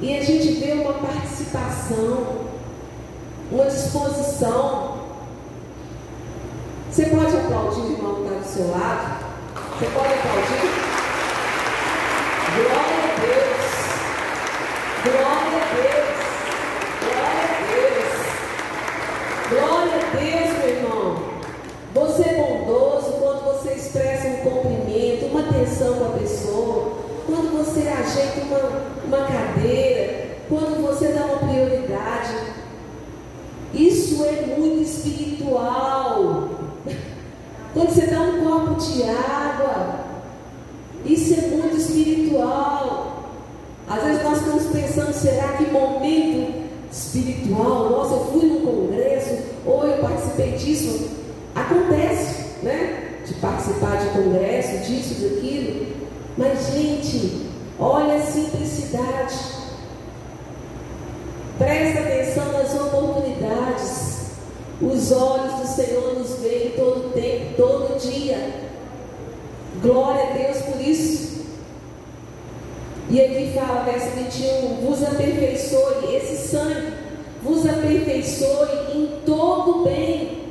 E a gente vê uma participação, uma disposição. Você pode aplaudir o irmão que está do seu lado? Você pode aplaudir? Glória a Deus. Glória a Deus. Glória a Deus. Glória a Deus, meu irmão. Você é bondoso quando você expressa um cumprimento, uma atenção com a pessoa, quando você ajeita uma, uma cadeira, quando você dá uma prioridade. Isso é muito espiritual. Quando você dá um copo de água, isso é muito espiritual. Às vezes nós estamos pensando, será que momento espiritual? Nossa, eu fui num congresso, ou eu participei disso. Acontece, né? De participar de congresso, disso, daquilo. Mas, gente, olha a simplicidade. Presta atenção nas oportunidades. Os olhos do Senhor nos veem todo tempo, todo dia. Glória a Deus por isso. E aqui fala, verso 21, vos aperfeiçoe, esse sangue vos aperfeiçoe em todo bem,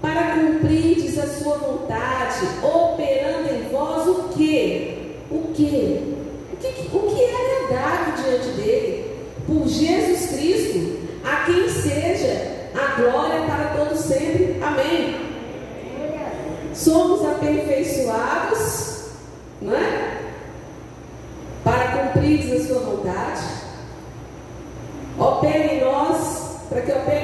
para cumprirdes a sua vontade, operando em vós o que? O que? O que, o que é agradável diante dele? Por Jesus Cristo, a quem seja a glória para todos sempre. Amém. Somos aperfeiçoados, não é? Para cumprir a sua vontade. Opere em nós, para que opere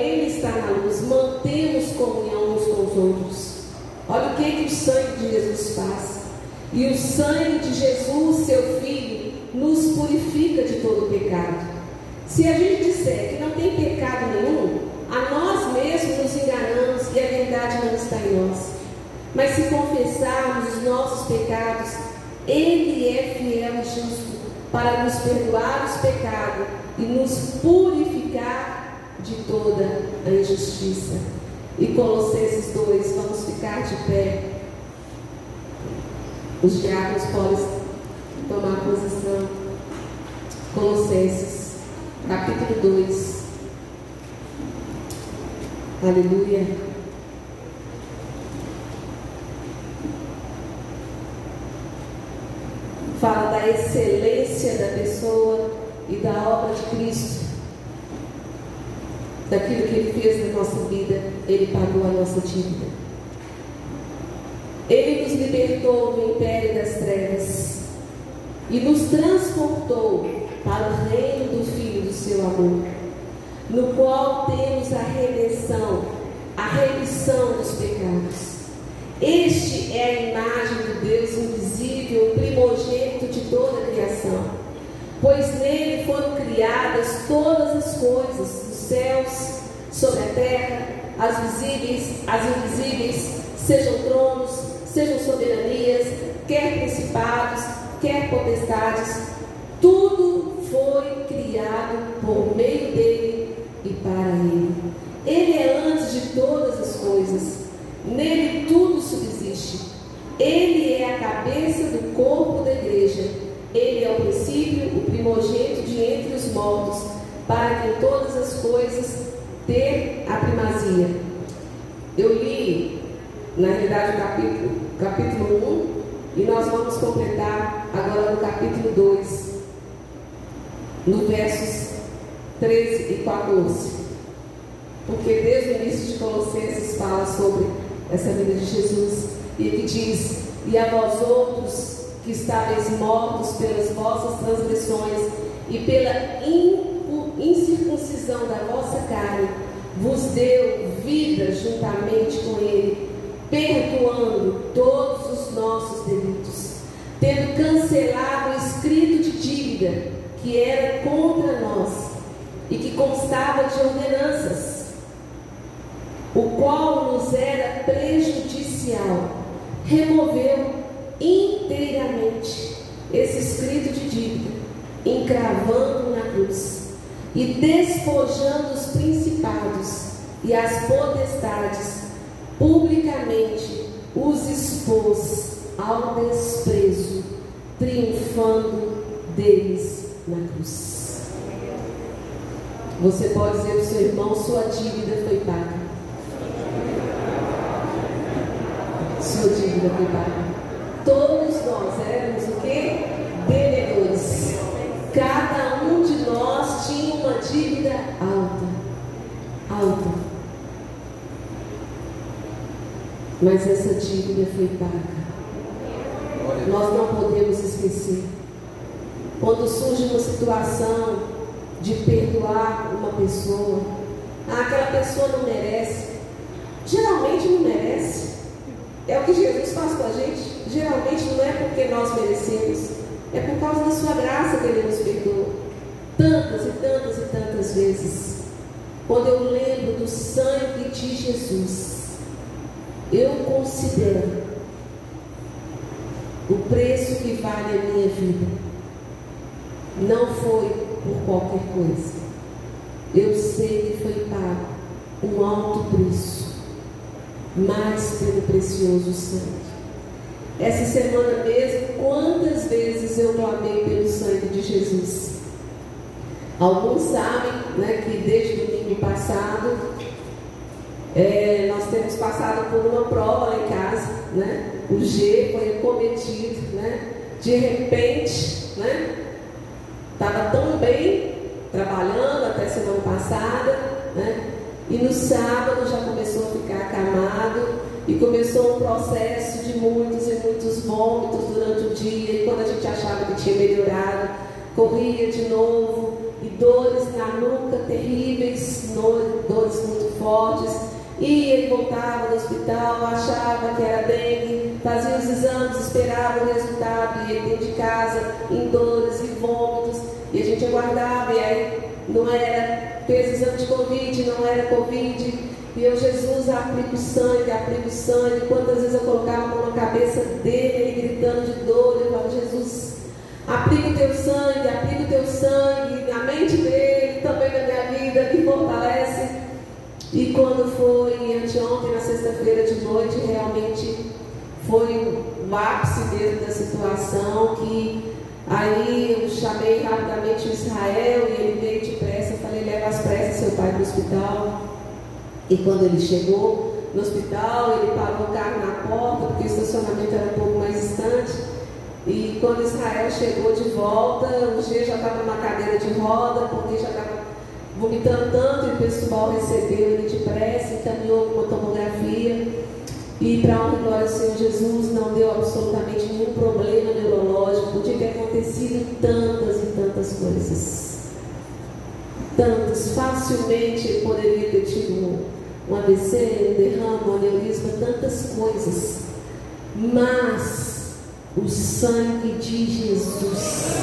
Ele está na luz, mantemos comunhão uns com os outros. Olha o que, que o sangue de Jesus faz. E o sangue de Jesus, seu Filho, nos purifica de todo pecado. Se a gente disser que não tem pecado nenhum, a nós mesmos nos enganamos e a verdade não está em nós. Mas se confessarmos os nossos pecados, Ele é fiel e justo para nos perdoar os pecados e nos purificar de toda a injustiça. E Colossenses 2, vamos ficar de pé. Os diáconos podem tomar posição. Colossenses, capítulo 2. Aleluia. Fala da excelência da pessoa e da obra de Cristo. Daquilo que Ele fez na nossa vida, Ele pagou a nossa dívida. Ele nos libertou do império das trevas e nos transportou para o reino do Filho do seu amor, no qual temos a redenção, a remissão dos pecados. Este é a imagem do Deus invisível, primogênito de toda a criação, pois nele foram criadas todas as coisas, céus, sobre a terra, as visíveis, as invisíveis, sejam tronos, sejam soberanias, quer principados, quer potestades, tudo foi criado por meio dele e para ele. Ele é antes de todas as coisas, nele tudo subsiste. Ele é a cabeça do corpo da igreja. Ele é o princípio, o primogênito de entre os mortos, para que em todas as coisas ter a primazia. Eu li, na realidade, o capítulo, capítulo 1 e nós vamos completar agora no capítulo 2, no versos 13 e 14. Porque desde o início de Colossenses fala sobre essa vida de Jesus e ele diz: E a vós outros que estáveis mortos pelas vossas transgressões e pela incircuncisão da vossa carne, vos deu vida juntamente com ele, perdoando todos os nossos delitos, tendo cancelado o escrito de dívida que era contra nós e que constava de ordenanças, o qual nos era prejudicial, removeu inteiramente esse escrito de dívida, encravando na cruz e despojando os principados e as potestades, publicamente os expôs ao desprezo, triunfando deles na cruz. Você pode dizer ao seu irmão: sua dívida foi paga. Sua dívida foi paga. Todos nós éramos o que? Devedores. Cada um de nós tinha uma dívida alta. Alta. Mas essa dívida foi paga. Nós não podemos esquecer. Quando surge uma situação de perdoar uma pessoa, ah, aquela pessoa não merece. Geralmente não merece. É o que Jesus faz com a gente. Geralmente não é porque nós merecemos, é por causa da sua graça que Ele nos perdoa. Tantas e tantas e tantas vezes. Quando eu lembro do sangue de Jesus, considero o preço que vale a minha vida não foi por qualquer coisa. Eu sei que foi pago um alto preço, mais pelo precioso sangue. Essa semana mesmo, quantas vezes eu clamei pelo sangue de Jesus? Alguns sabem né, que desde o domingo passado é, nós temos passado por uma prova lá em casa, né? O G foi acometido, né? De repente, né? Estava tão bem trabalhando até semana passada, né? E no sábado já começou a ficar acamado E começou um processo de muitos e muitos vômitos durante o dia. E quando a gente achava que tinha melhorado, corria de novo. E dores na nuca terríveis, dores muito fortes. E ele voltava do hospital, achava que era dengue, fazia os exames, esperava o resultado, e ele dentro de casa, em dores e vômitos. E a gente aguardava, e aí não era, fez exame de Covid, não era Covid. E eu, Jesus, aplica o sangue, aplica o sangue. Quantas vezes eu colocava a mão na cabeça dele, ele gritando de dor, eu falava, Jesus, aplica o teu sangue, aplica o teu sangue na mente dele, também na minha vida, me fortalece. E quando foi anteontem, na sexta-feira de noite, realmente foi o ápice mesmo da situação que Aí eu chamei rapidamente o Israel e ele veio depressa. Falei, leva as pressas seu pai para o hospital. E quando ele chegou no hospital, ele parou o carro na porta, porque o estacionamento era um pouco mais distante. E quando Israel chegou de volta, o G já estava numa cadeira de roda, porque já estava vomitando tanto e o pessoal recebeu ele depressa, encaminhou uma tomografia. E para e glória do Senhor Jesus, não deu absolutamente nenhum problema neurológico. Podia ter acontecido tantas e tantas coisas. Tantas. Facilmente poderia ter tido um AVC, um derrame, um aneurisma, tantas coisas. Mas o sangue de Jesus,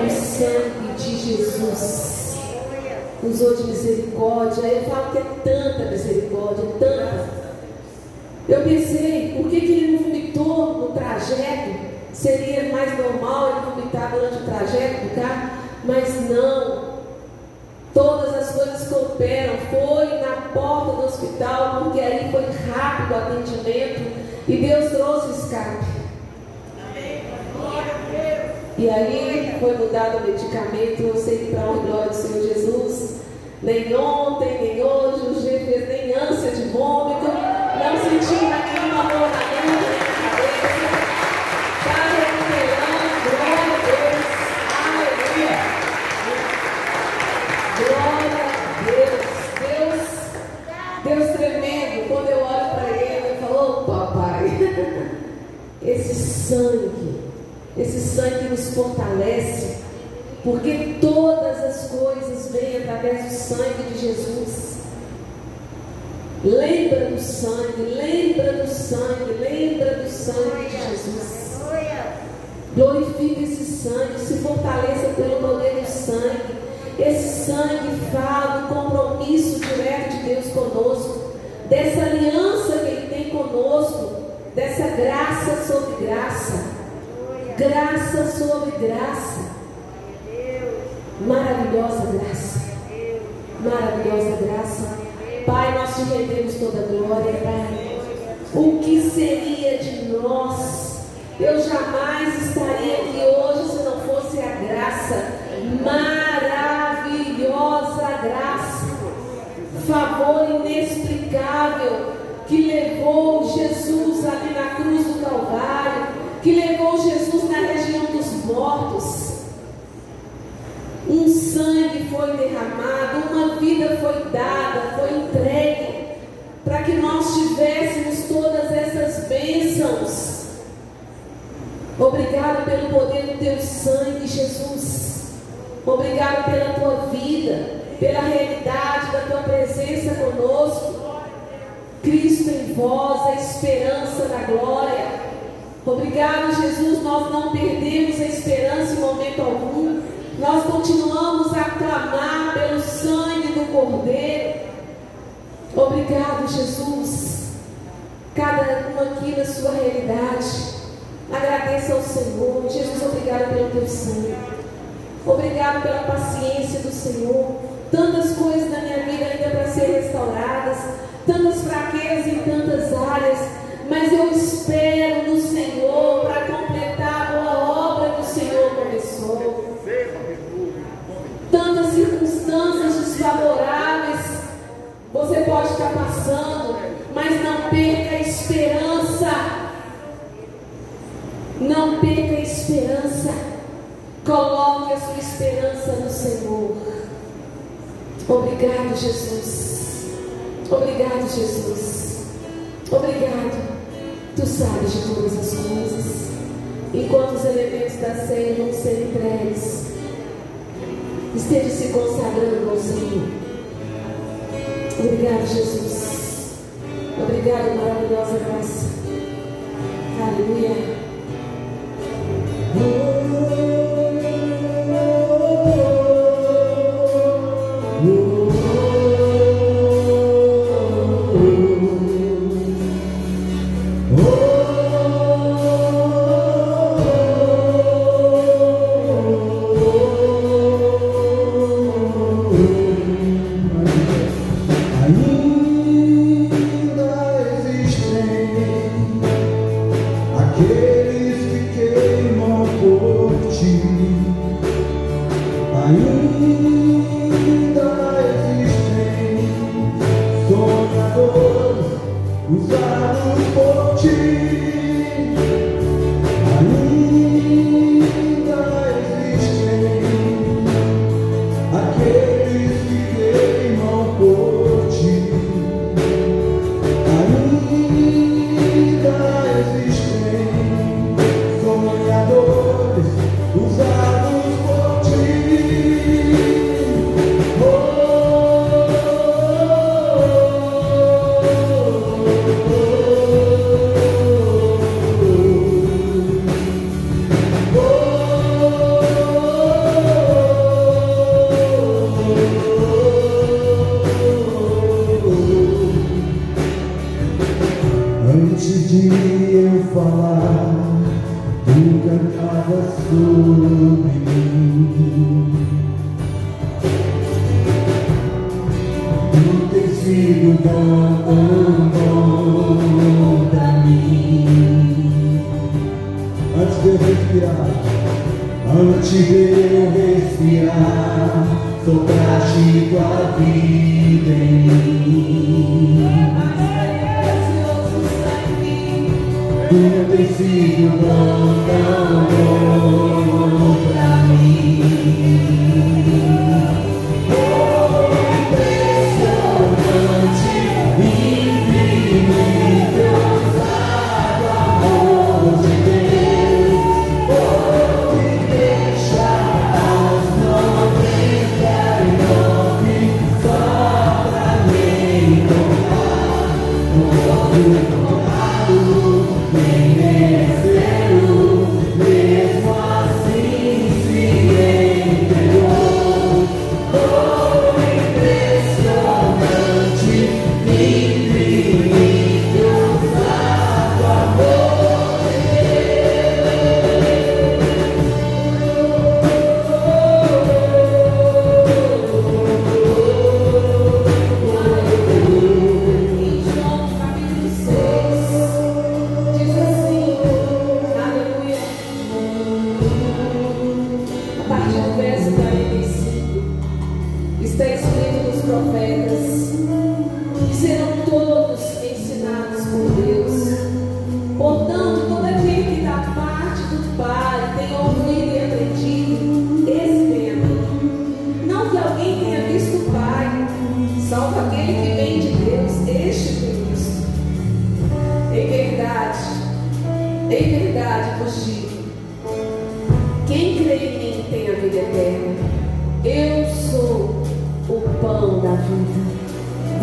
o sangue de Jesus, usou de misericórdia. Eu falo que é tanta misericórdia, tanta eu pensei, por que, que ele não vomitou no trajeto? Seria mais normal ele vomitar durante o trajeto do carro? Mas não. Todas as coisas cooperam. Foi na porta do hospital, porque aí foi rápido o atendimento. E Deus trouxe escape. E aí foi mudado o medicamento. Eu sei que para a glória do Senhor Jesus, nem ontem, nem hoje, o G fez nem ânsia de vômito não sentiu nenhuma dor na na cabeça. Está recuperando, glória a Deus. Aleluia. Glória a Deus. Deus, Deus tremendo. Quando eu olho para ele, eu falo, oh, papai, esse sangue, esse sangue nos fortalece, porque todas as coisas vêm através do sangue de Jesus. Lembra do sangue, lembra do sangue, lembra do sangue de Jesus. Glorifique esse sangue, se fortaleça pelo poder do sangue. Esse sangue fala do compromisso direto de Deus conosco, dessa aliança que Ele tem conosco, dessa graça sobre graça. Graça sobre graça. Maravilhosa graça. Maravilhosa graça. Pai, nós te rendemos toda glória, Pai. O que seria de nós? Eu jamais estaria aqui hoje se não fosse a graça, maravilhosa graça, favor inexplicável que levou Jesus ali na cruz do Calvário, que levou Jesus na região dos mortos um sangue foi derramado, uma vida foi dada, foi entregue, para que nós tivéssemos todas essas bênçãos. Obrigado pelo poder do teu sangue, Jesus. Obrigado pela tua vida, pela realidade da tua presença conosco. Cristo em vós, a esperança da glória. Obrigado, Jesus. Nós não perdemos a esperança em momento algum nós continuamos a clamar pelo sangue do Cordeiro. Obrigado, Jesus. Cada um aqui na sua realidade. Agradeça ao Senhor. Jesus, obrigado pelo teu sangue. Obrigado pela paciência do Senhor. Tantas coisas na minha vida ainda para ser restauradas. Tantas fraquezas em tantas áreas. Mas eu espero no Senhor amoráveis, você pode estar passando, mas não perca a esperança. Não perca a esperança. Coloque a sua esperança no Senhor. Obrigado, Jesus. Obrigado, Jesus. Obrigado. Tu sabes de todas as coisas. Enquanto os elementos da ceia vão ser entregues esteja se consagrando ao Senhor. Obrigado, Jesus. Obrigado, maravilhosa graça. Aleluia. Oh.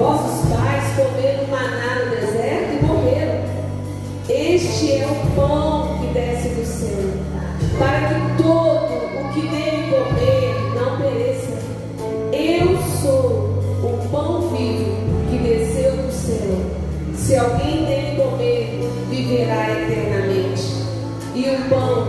vossos pais comeram maná no deserto e morreram. Este é o pão que desce do céu, para que todo o que dele comer não pereça. Eu sou o pão vivo que desceu do céu. Se alguém dele comer, viverá eternamente. E o pão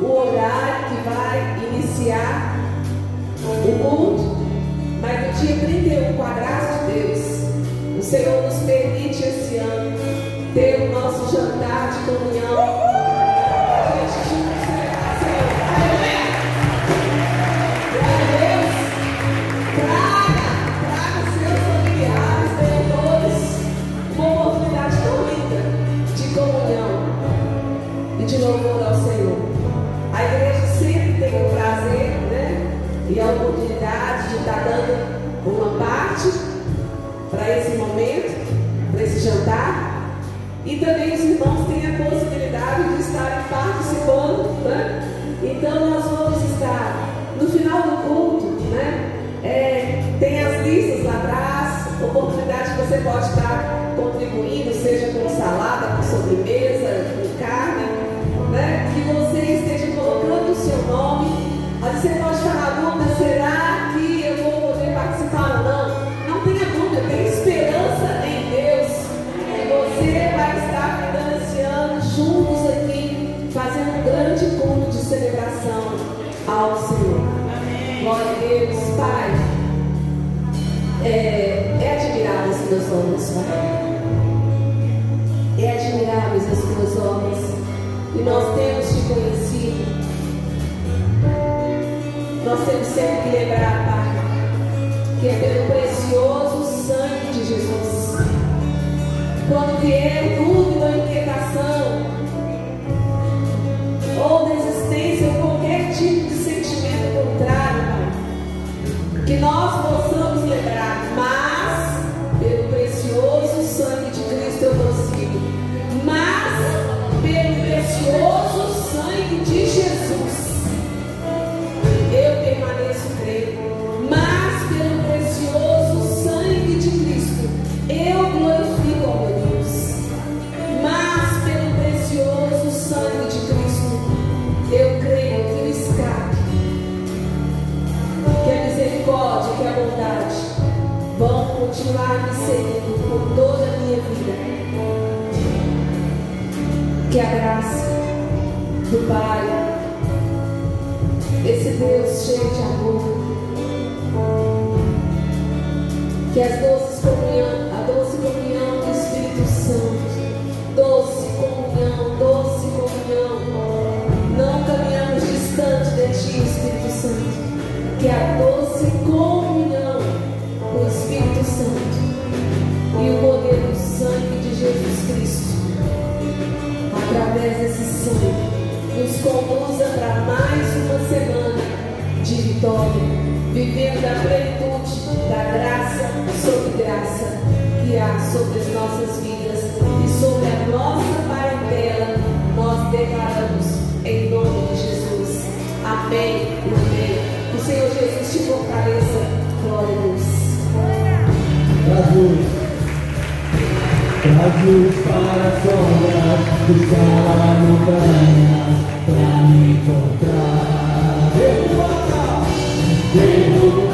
o horário que vai iniciar o culto, mas no dia 31, quadrado de Deus, o Senhor nos permite esse ano ter o nosso jantar de comunhão. e a oportunidade de estar dando uma parte para esse momento, para esse jantar. E também os irmãos têm a possibilidade de estarem participando. Né? Então nós vamos estar no final do culto, né? É, tem as listas lá atrás, oportunidade que você pode estar contribuindo, seja com salada, com sobremesa, com carne, né? Que você esteja mas você pode estar na dúvida, será que eu vou poder participar ou não? Não tenha dúvida, tenha esperança em Deus. É, você vai estar cuidando esse ano juntos aqui, fazendo um grande culto de celebração ao Senhor. Amém. Glória a Deus, Pai. É, é admirável as suas obras, Pai. Né? É admirável as suas obras. E nós temos te conhecer. Nós temos sempre que lembrar, Pai, que é pelo precioso sangue de Jesus. Quando vier tudo, que as doces comunhão, a doce comunhão do Espírito Santo, doce comunhão, doce comunhão, não caminhamos distante de Ti, Espírito Santo, que a doce comunhão do Espírito Santo. E o poder do sangue de Jesus Cristo, através desse sangue, nos conduza para mais uma semana de vitória, vivendo a plenitude, da graça graça que há sobre as nossas vidas e sobre a nossa parentela, nós declaramos em nome de Jesus. Amém. Amém. O Senhor Jesus te fortaleça. Glória a Deus. Brasil. Brasil para fora, buscar a montanha para me encontrar. Eu vou voltar. Eu.